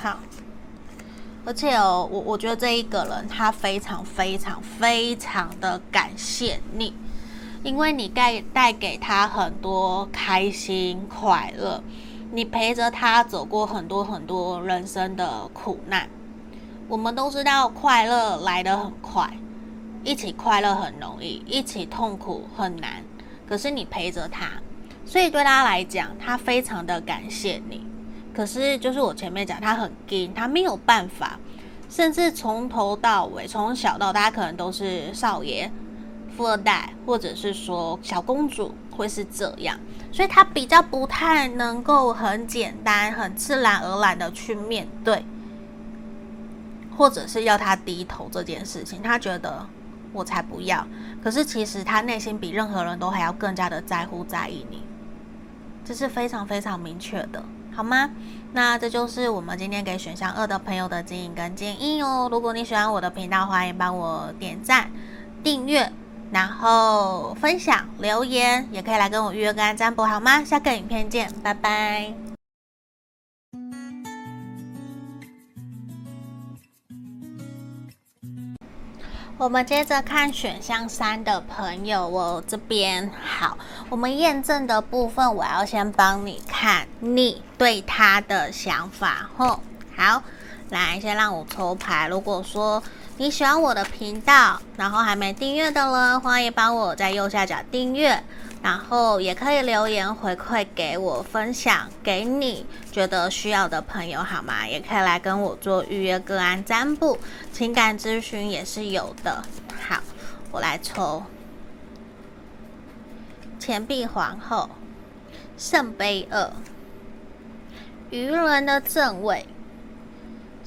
好，而且哦，我我觉得这一个人他非常非常非常的感谢你，因为你带带给他很多开心快乐，你陪着他走过很多很多人生的苦难。我们都知道快乐来得很快，一起快乐很容易，一起痛苦很难。可是你陪着他，所以对他来讲，他非常的感谢你。可是，就是我前面讲，他很硬，他没有办法，甚至从头到尾，从小到大，可能都是少爷、富二代，或者是说小公主，会是这样，所以他比较不太能够很简单、很自然而然的去面对，或者是要他低头这件事情，他觉得我才不要。可是其实他内心比任何人都还要更加的在乎、在意你，这是非常非常明确的。好吗？那这就是我们今天给选项二的朋友的建议跟建议哦。如果你喜欢我的频道，欢迎帮我点赞、订阅，然后分享、留言，也可以来跟我预约个案占卜，好吗？下个影片见，拜拜。我们接着看选项三的朋友，我这边好，我们验证的部分，我要先帮你看你对他的想法。吼，好，来，先让我抽牌。如果说你喜欢我的频道，然后还没订阅的人，欢迎帮我在右下角订阅。然后也可以留言回馈给我，分享给你觉得需要的朋友，好吗？也可以来跟我做预约个案占卜，情感咨询也是有的。好，我来抽钱币皇后、圣杯二、愚人的正位、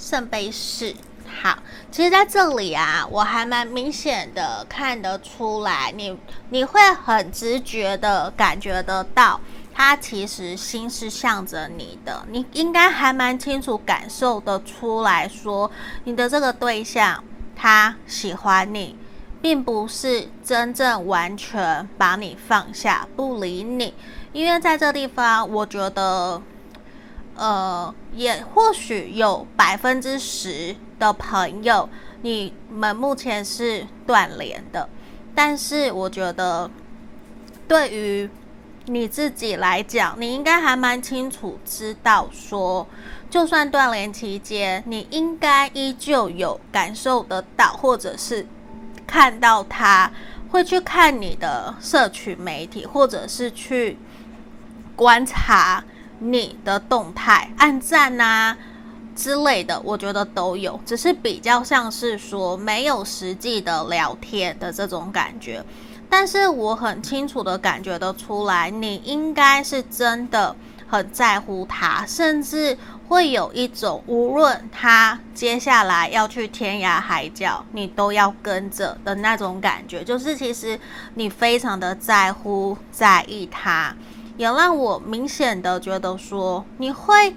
圣杯四。好，其实在这里啊，我还蛮明显的看得出来，你你会很直觉的感觉得到，他其实心是向着你的，你应该还蛮清楚感受得出来说，你的这个对象他喜欢你，并不是真正完全把你放下不理你，因为在这地方，我觉得。呃，也或许有百分之十的朋友，你们目前是断联的，但是我觉得，对于你自己来讲，你应该还蛮清楚知道说，就算断联期间，你应该依旧有感受得到，或者是看到他会去看你的社群媒体，或者是去观察。你的动态、按赞呐，之类的，我觉得都有，只是比较像是说没有实际的聊天的这种感觉。但是我很清楚的感觉得出来，你应该是真的很在乎他，甚至会有一种无论他接下来要去天涯海角，你都要跟着的那种感觉。就是其实你非常的在乎、在意他，也让我明显的觉得说，你会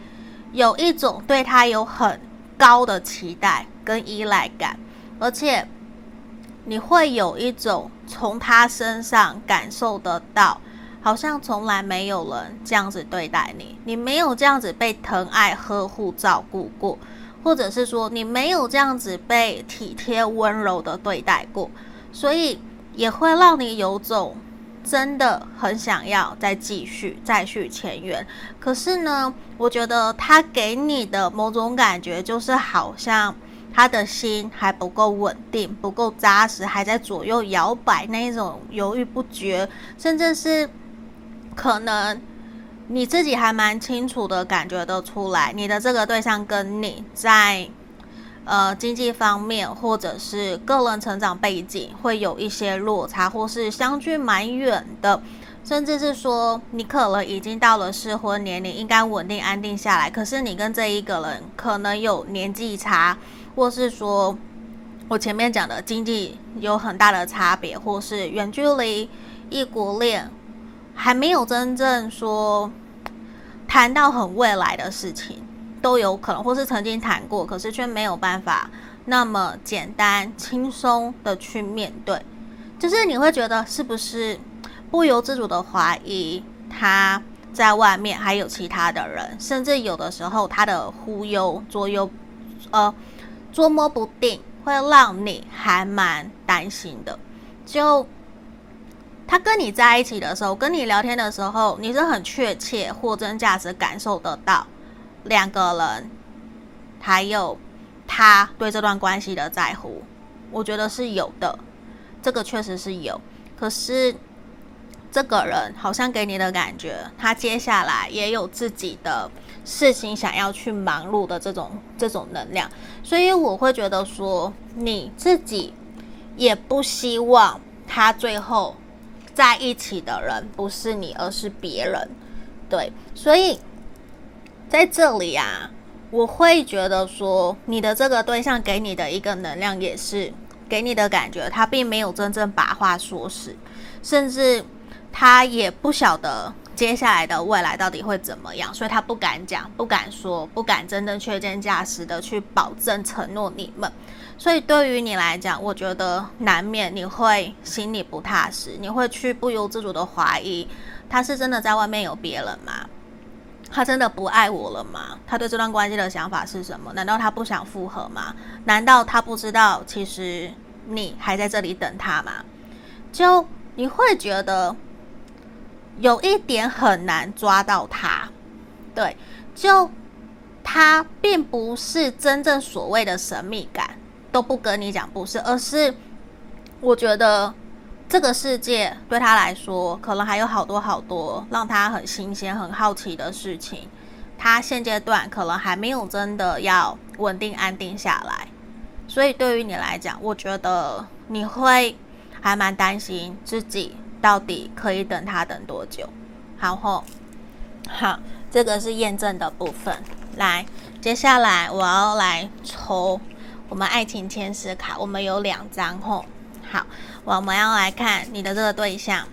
有一种对他有很高的期待跟依赖感，而且。你会有一种从他身上感受得到，好像从来没有人这样子对待你，你没有这样子被疼爱、呵护、照顾过，或者是说你没有这样子被体贴、温柔的对待过，所以也会让你有种真的很想要再继续、再续前缘。可是呢，我觉得他给你的某种感觉就是好像。他的心还不够稳定，不够扎实，还在左右摇摆，那一种犹豫不决，甚至是可能你自己还蛮清楚的感觉得出来，你的这个对象跟你在呃经济方面或者是个人成长背景会有一些落差，或是相距蛮远的，甚至是说你可能已经到了适婚年龄，应该稳定安定下来，可是你跟这一个人可能有年纪差。或是说，我前面讲的经济有很大的差别，或是远距离、异国恋，还没有真正说谈到很未来的事情，都有可能，或是曾经谈过，可是却没有办法那么简单轻松的去面对，就是你会觉得是不是不由自主的怀疑他在外面还有其他的人，甚至有的时候他的忽悠左右，呃。捉摸不定，会让你还蛮担心的。就他跟你在一起的时候，跟你聊天的时候，你是很确切、货真价实感受得到两个人还有他对这段关系的在乎。我觉得是有的，这个确实是有。可是这个人好像给你的感觉，他接下来也有自己的。事情想要去忙碌的这种这种能量，所以我会觉得说，你自己也不希望他最后在一起的人不是你，而是别人，对，所以在这里啊，我会觉得说，你的这个对象给你的一个能量，也是给你的感觉，他并没有真正把话说死，甚至他也不晓得。接下来的未来到底会怎么样？所以他不敢讲，不敢说，不敢真正确真价实的去保证承诺你们。所以对于你来讲，我觉得难免你会心里不踏实，你会去不由自主的怀疑，他是真的在外面有别人吗？他真的不爱我了吗？他对这段关系的想法是什么？难道他不想复合吗？难道他不知道其实你还在这里等他吗？就你会觉得。有一点很难抓到他，对，就他并不是真正所谓的神秘感，都不跟你讲不是，而是我觉得这个世界对他来说，可能还有好多好多让他很新鲜、很好奇的事情，他现阶段可能还没有真的要稳定安定下来，所以对于你来讲，我觉得你会还蛮担心自己。到底可以等他等多久？好吼，好，这个是验证的部分。来，接下来我要来抽我们爱情天使卡，我们有两张吼。好，我们要来看你的这个对象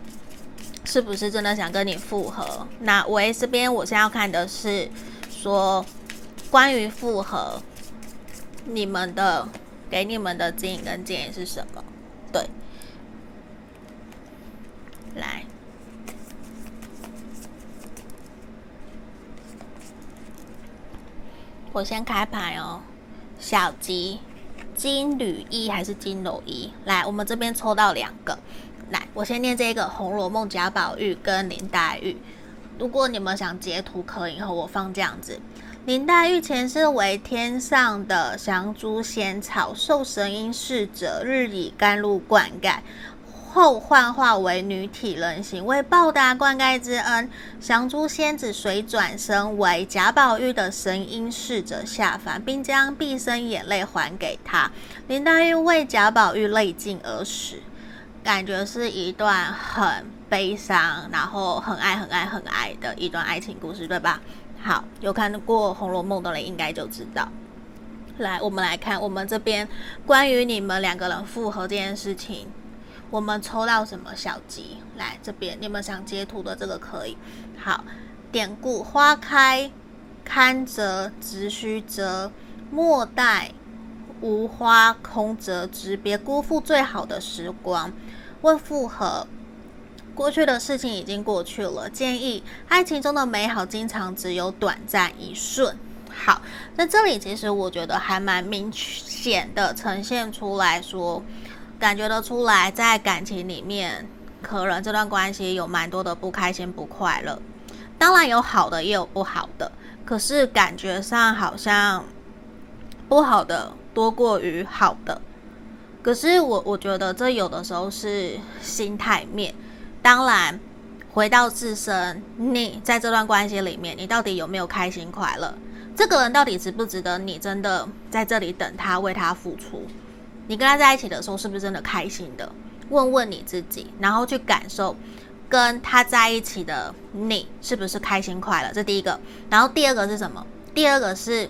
是不是真的想跟你复合。那我这边我先要看的是说关于复合，你们的给你们的指引跟建议是什么？对。来，我先开牌哦。小吉、金缕衣还是金楼一？来，我们这边抽到两个。来，我先念这个《红楼梦》贾宝玉跟林黛玉。如果你们想截图，可以和我放这样子。林黛玉前世为天上的降珠仙草，受神瑛侍者，日以甘露灌溉。后幻化为女体人形，为报答灌溉之恩，降珠仙子水转身为贾宝玉的神瑛侍者下凡，并将毕生眼泪还给他。林黛玉为贾宝玉泪尽而死，感觉是一段很悲伤，然后很爱、很爱、很爱的一段爱情故事，对吧？好，有看过《红楼梦》的人应该就知道。来，我们来看我们这边关于你们两个人复合这件事情，我们抽到什么小吉？来这边，你们想截图的这个可以。好，典故：花开堪折直须折，莫待无花空折枝，别辜负最好的时光。问复合，过去的事情已经过去了。建议爱情中的美好，经常只有短暂一瞬。好，在这里其实我觉得还蛮明显的呈现出来说，感觉得出来，在感情里面，可能这段关系有蛮多的不开心、不快乐。当然有好的，也有不好的，可是感觉上好像不好的多过于好的。可是我我觉得这有的时候是心态面。当然，回到自身，你在这段关系里面，你到底有没有开心快乐？这个人到底值不值得你真的在这里等他，为他付出？你跟他在一起的时候是不是真的开心的？问问你自己，然后去感受跟他在一起的你是不是开心快乐？这第一个。然后第二个是什么？第二个是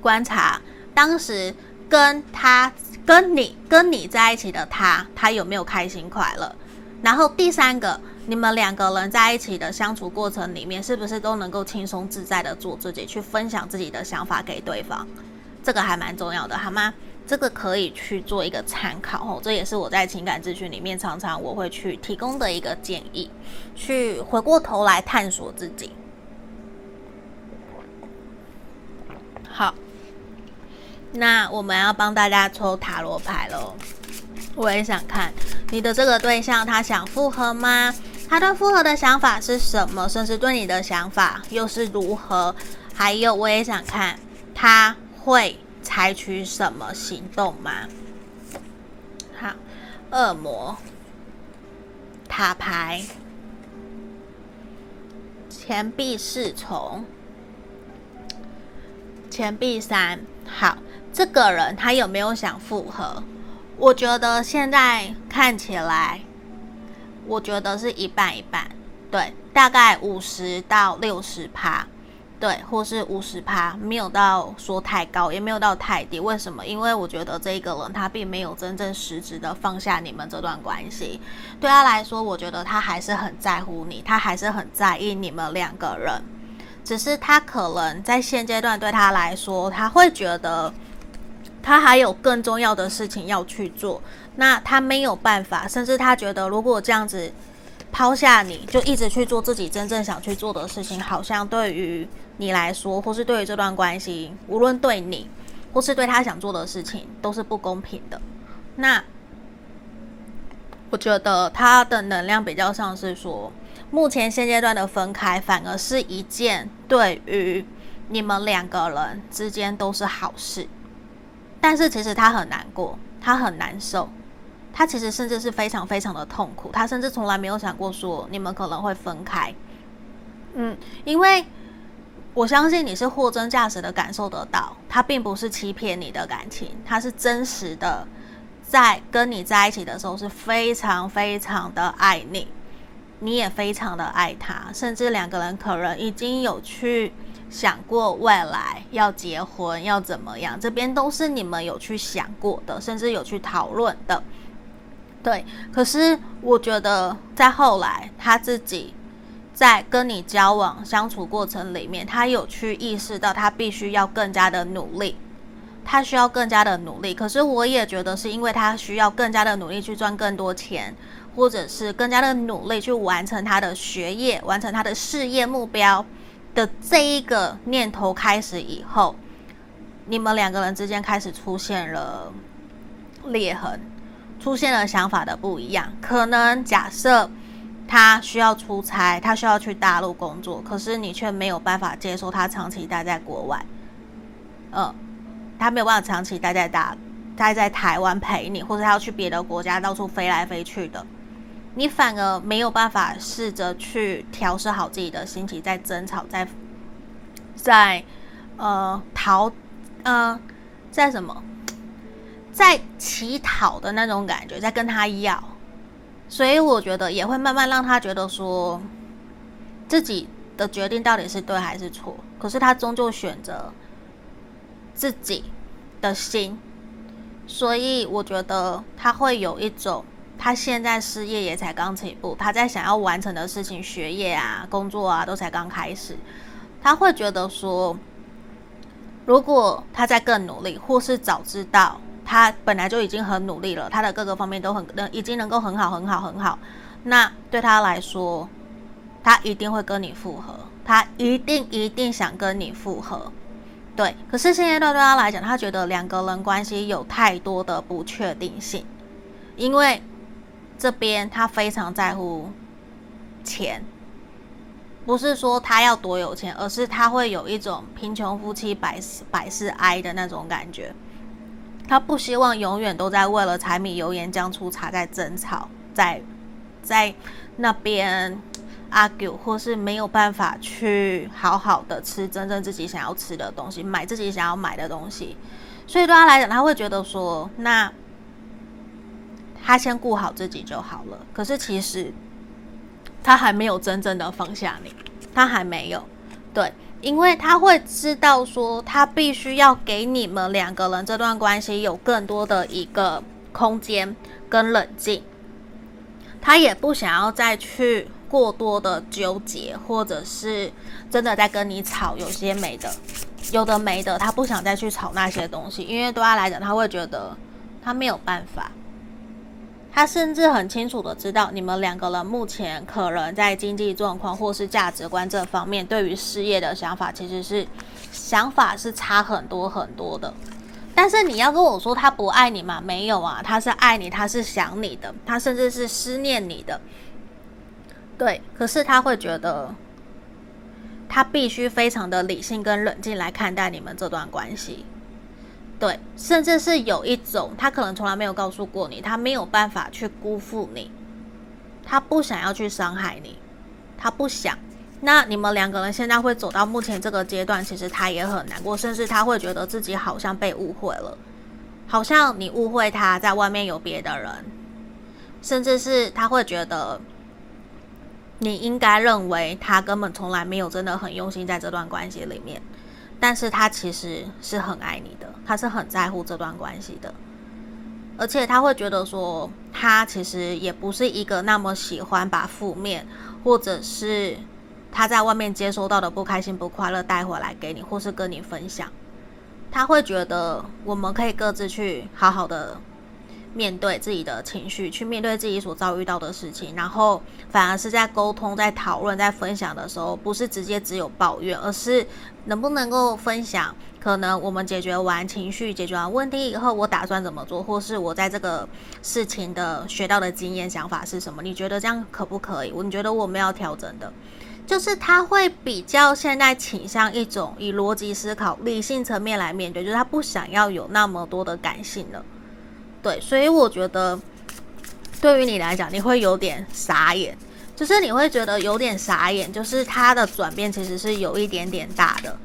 观察当时跟他、跟你、跟你在一起的他，他有没有开心快乐？然后第三个。你们两个人在一起的相处过程里面，是不是都能够轻松自在的做自己，去分享自己的想法给对方？这个还蛮重要的，好吗？这个可以去做一个参考哦。这也是我在情感咨询里面常常我会去提供的一个建议，去回过头来探索自己。好，那我们要帮大家抽塔罗牌喽。我也想看你的这个对象，他想复合吗？他对复合的想法是什么？甚至对你的想法又是如何？还有，我也想看他会采取什么行动吗？好，恶魔塔牌，钱币侍从，钱币三。好，这个人他有没有想复合？我觉得现在看起来。我觉得是一半一半，对，大概五十到六十趴，对，或是五十趴，没有到说太高，也没有到太低。为什么？因为我觉得这一个人他并没有真正实质的放下你们这段关系。对他来说，我觉得他还是很在乎你，他还是很在意你们两个人。只是他可能在现阶段对他来说，他会觉得。他还有更重要的事情要去做，那他没有办法，甚至他觉得如果这样子抛下你，就一直去做自己真正想去做的事情，好像对于你来说，或是对于这段关系，无论对你或是对他想做的事情，都是不公平的。那我觉得他的能量比较像是说，目前现阶段的分开，反而是一件对于你们两个人之间都是好事。但是其实他很难过，他很难受，他其实甚至是非常非常的痛苦，他甚至从来没有想过说你们可能会分开。嗯，因为我相信你是货真价实的感受得到，他并不是欺骗你的感情，他是真实的，在跟你在一起的时候是非常非常的爱你，你也非常的爱他，甚至两个人可能已经有去。想过未来要结婚要怎么样，这边都是你们有去想过的，甚至有去讨论的。对，可是我觉得在后来他自己在跟你交往相处过程里面，他有去意识到他必须要更加的努力，他需要更加的努力。可是我也觉得是因为他需要更加的努力去赚更多钱，或者是更加的努力去完成他的学业，完成他的事业目标。的这一个念头开始以后，你们两个人之间开始出现了裂痕，出现了想法的不一样。可能假设他需要出差，他需要去大陆工作，可是你却没有办法接受他长期待在国外。嗯，他没有办法长期待在大，待在台湾陪你，或者他要去别的国家到处飞来飞去的，你反而没有办法试着去调试好自己的心情，在争吵，在在呃逃呃在什么，在乞讨的那种感觉，在跟他要，所以我觉得也会慢慢让他觉得说自己的决定到底是对还是错，可是他终究选择自己的心，所以我觉得他会有一种，他现在事业也才刚起步，他在想要完成的事情，学业啊、工作啊都才刚开始，他会觉得说，如果他在更努力，或是早知道他本来就已经很努力了，他的各个方面都很能，已经能够很好、很好、很好，那对他来说，他一定会跟你复合，他一定一定想跟你复合。对，可是现阶段对他来讲，他觉得两个人关系有太多的不确定性，因为这边他非常在乎钱，不是说他要多有钱，而是他会有一种贫穷夫妻百事百事哀的那种感觉，他不希望永远都在为了柴米油盐酱醋茶在争吵，在在那边。argue 或是没有办法去好好的吃真正自己想要吃的东西，买自己想要买的东西，所以对他来讲，他会觉得说，那他先顾好自己就好了。可是其实他还没有真正的放下你，他还没有，对，因为他会知道说，他必须要给你们两个人这段关系有更多的一个空间跟冷静，他也不想要再去。过多的纠结，或者是真的在跟你吵，有些没的，有的没的，他不想再去吵那些东西，因为对他来讲，他会觉得他没有办法。他甚至很清楚的知道，你们两个人目前可能在经济状况或是价值观这方面，对于事业的想法，其实是想法是差很多很多的。但是你要跟我说他不爱你吗？没有啊，他是爱你，他是想你的，他甚至是思念你的。对，可是他会觉得，他必须非常的理性跟冷静来看待你们这段关系。对，甚至是有一种，他可能从来没有告诉过你，他没有办法去辜负你，他不想要去伤害你，他不想。那你们两个人现在会走到目前这个阶段，其实他也很难过，甚至他会觉得自己好像被误会了，好像你误会他在外面有别的人，甚至是他会觉得。你应该认为他根本从来没有真的很用心在这段关系里面，但是他其实是很爱你的，他是很在乎这段关系的，而且他会觉得说，他其实也不是一个那么喜欢把负面或者是他在外面接收到的不开心、不快乐带回来给你，或是跟你分享，他会觉得我们可以各自去好好的。面对自己的情绪，去面对自己所遭遇到的事情，然后反而是在沟通、在讨论、在分享的时候，不是直接只有抱怨，而是能不能够分享，可能我们解决完情绪、解决完问题以后，我打算怎么做，或是我在这个事情的学到的经验、想法是什么？你觉得这样可不可以？我你觉得我们要调整的，就是他会比较现在倾向一种以逻辑思考、理性层面来面对，就是他不想要有那么多的感性了。对，所以我觉得，对于你来讲，你会有点傻眼，就是你会觉得有点傻眼，就是他的转变其实是有一点点大的，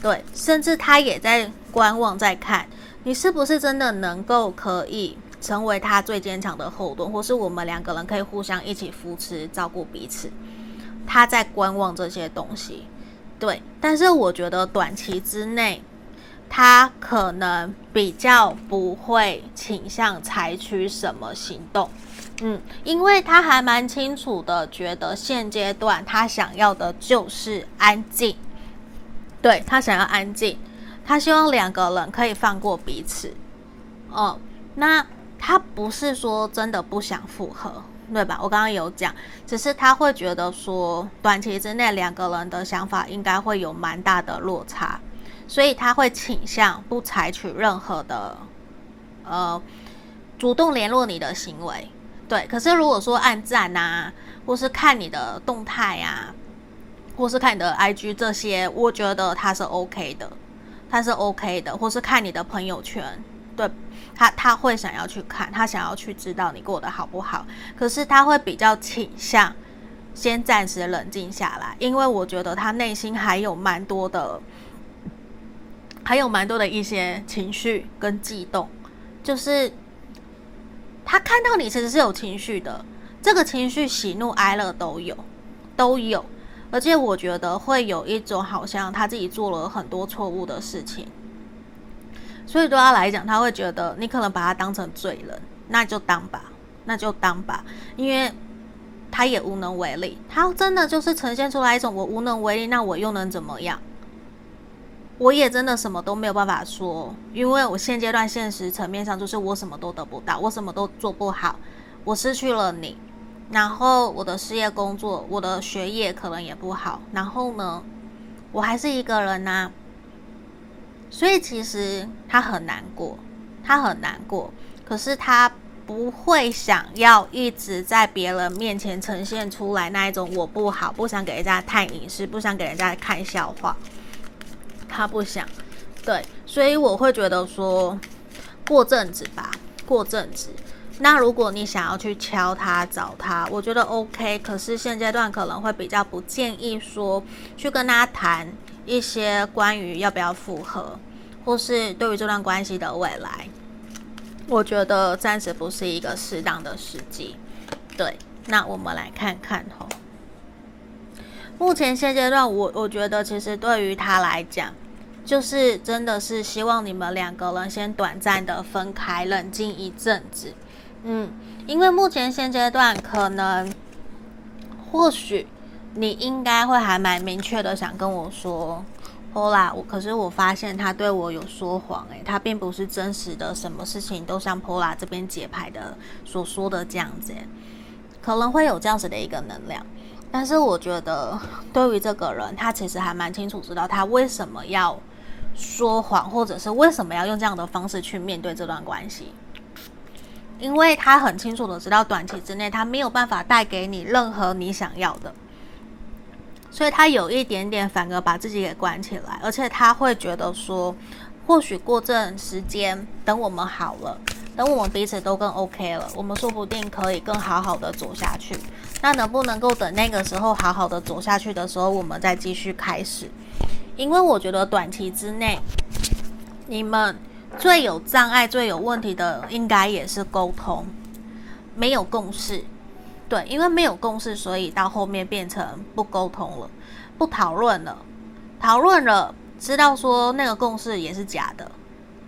对，甚至他也在观望，在看你是不是真的能够可以成为他最坚强的后盾，或是我们两个人可以互相一起扶持、照顾彼此。他在观望这些东西，对，但是我觉得短期之内。他可能比较不会倾向采取什么行动，嗯，因为他还蛮清楚的，觉得现阶段他想要的就是安静，对，他想要安静，他希望两个人可以放过彼此，哦，那他不是说真的不想复合，对吧？我刚刚有讲，只是他会觉得说，短期之内两个人的想法应该会有蛮大的落差。所以他会倾向不采取任何的，呃，主动联络你的行为，对。可是如果说按赞啊，或是看你的动态啊，或是看你的 IG 这些，我觉得他是 OK 的，他是 OK 的。或是看你的朋友圈，对，他他会想要去看，他想要去知道你过得好不好。可是他会比较倾向先暂时冷静下来，因为我觉得他内心还有蛮多的，还有蛮多的一些情绪跟悸动，就是他看到你其实是有情绪的，这个情绪喜怒哀乐都有，都有。而且我觉得会有一种好像他自己做了很多错误的事情，所以对他来讲，他会觉得你可能把他当成罪人，那就当吧，那就当吧，因为他也无能为力。他真的就是呈现出来一种我无能为力，那我又能怎么样？我也真的什么都没有办法说，因为我现阶段现实层面上就是我什么都得不到，我什么都做不好，我失去了你。然后我的事业工作，我的学业可能也不好。然后呢，我还是一个人呐、所以其实他很难过，他很难过。可是他不会想要一直在别人面前呈现出来那一种我不好，不想给人家看隐私，不想给人家看笑话。他不想，对，所以我会觉得说，过阵子吧，过阵子。那如果你想要去敲他找他，我觉得 OK。可是现阶段可能会比较不建议说去跟他谈一些关于要不要复合，或是对于这段关系的未来，我觉得暂时不是一个适当的时机。对，那我们来看看吼。目前现阶段，我我觉得其实对于他来讲，就是真的是希望你们两个人先短暂的分开，冷静一阵子。嗯，因为目前现阶段可能，或许你应该会还蛮明确的想跟我说，Pola，我可是我发现他对我有说谎，诶，他并不是真实的，什么事情都像 Pola 这边解牌的所说的这样子，可能会有这样子的一个能量，但是我觉得对于这个人，他其实还蛮清楚知道他为什么要说谎，或者是为什么要用这样的方式去面对这段关系。因为他很清楚的知道，短期之内他没有办法带给你任何你想要的，所以他有一点点反而把自己给关起来，而且他会觉得说，或许过阵时间，等我们好了，等我们彼此都更 OK 了，我们说不定可以更好好的走下去。那能不能够等那个时候好好的走下去的时候，我们再继续开始？因为我觉得短期之内，你们。最有障碍、最有问题的，应该也是沟通，没有共识。对，因为没有共识，所以到后面变成不沟通了，不讨论了。讨论了，知道说那个共识也是假的，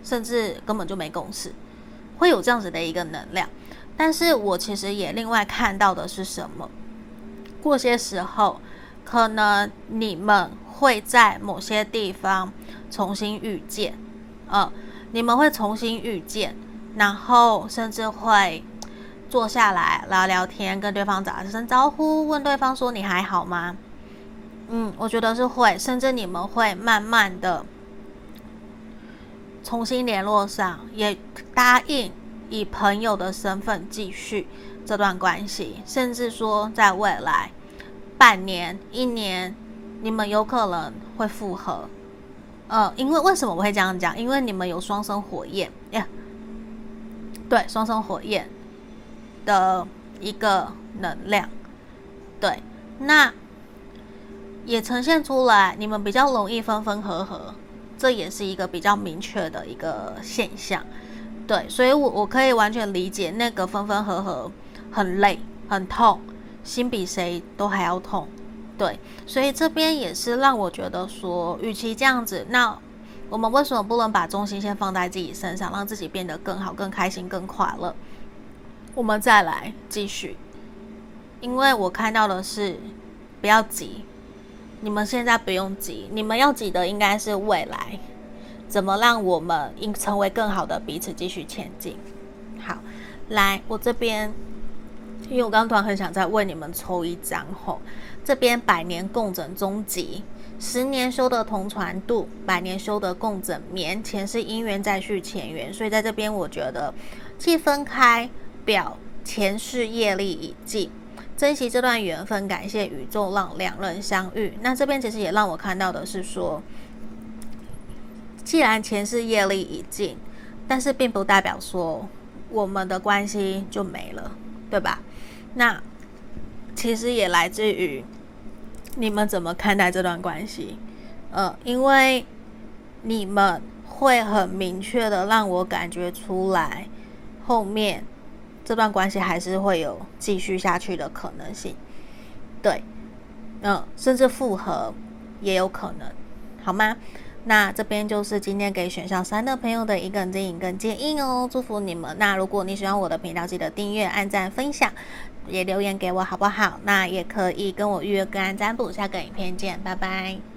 甚至根本就没共识，会有这样子的一个能量。但是我其实也另外看到的是什么？过些时候，可能你们会在某些地方重新遇见，嗯。你们会重新遇见，然后甚至会坐下来聊聊天，跟对方打声招呼，问对方说你还好吗？嗯，我觉得是会，甚至你们会慢慢的重新联络上，也答应以朋友的身份继续这段关系，甚至说在未来半年、一年，你们有可能会复合。呃，因为为什么我会这样讲？因为你们有双生火焰呀对，双生火焰的一个能量，对，那也呈现出来，你们比较容易分分合合，这也是一个比较明确的一个现象，对，所以我我可以完全理解那个分分合合很累很痛，心比谁都还要痛。对，所以这边也是让我觉得说，与其这样子，那我们为什么不能把重心先放在自己身上，让自己变得更好、更开心、更快乐？我们再来继续，因为我看到的是，不要急，你们现在不用急，你们要急的应该是未来，怎么让我们应成为更好的彼此，继续前进。好，来，我这边。因为我刚刚突然很想再为你们抽一张吼，这边百年共枕终极，十年修得同船渡，百年修得共枕眠，前世因缘再续前缘，所以在这边我觉得既分开表前世业力已尽，珍惜这段缘分，感谢宇宙让两人相遇。那这边其实也让我看到的是说，既然前世业力已尽，但是并不代表说我们的关系就没了，对吧？那其实也来自于你们怎么看待这段关系。呃，因为你们会很明确的让我感觉出来，后面这段关系还是会有继续下去的可能性。对，嗯、甚至复合也有可能，好吗？那这边就是今天给选项三的朋友的一个指引跟建议哦，祝福你们。那如果你喜欢我的频道，记得订阅、按赞、分享，也留言给我好不好？那也可以跟我预约个案占卜，下个影片见，拜拜。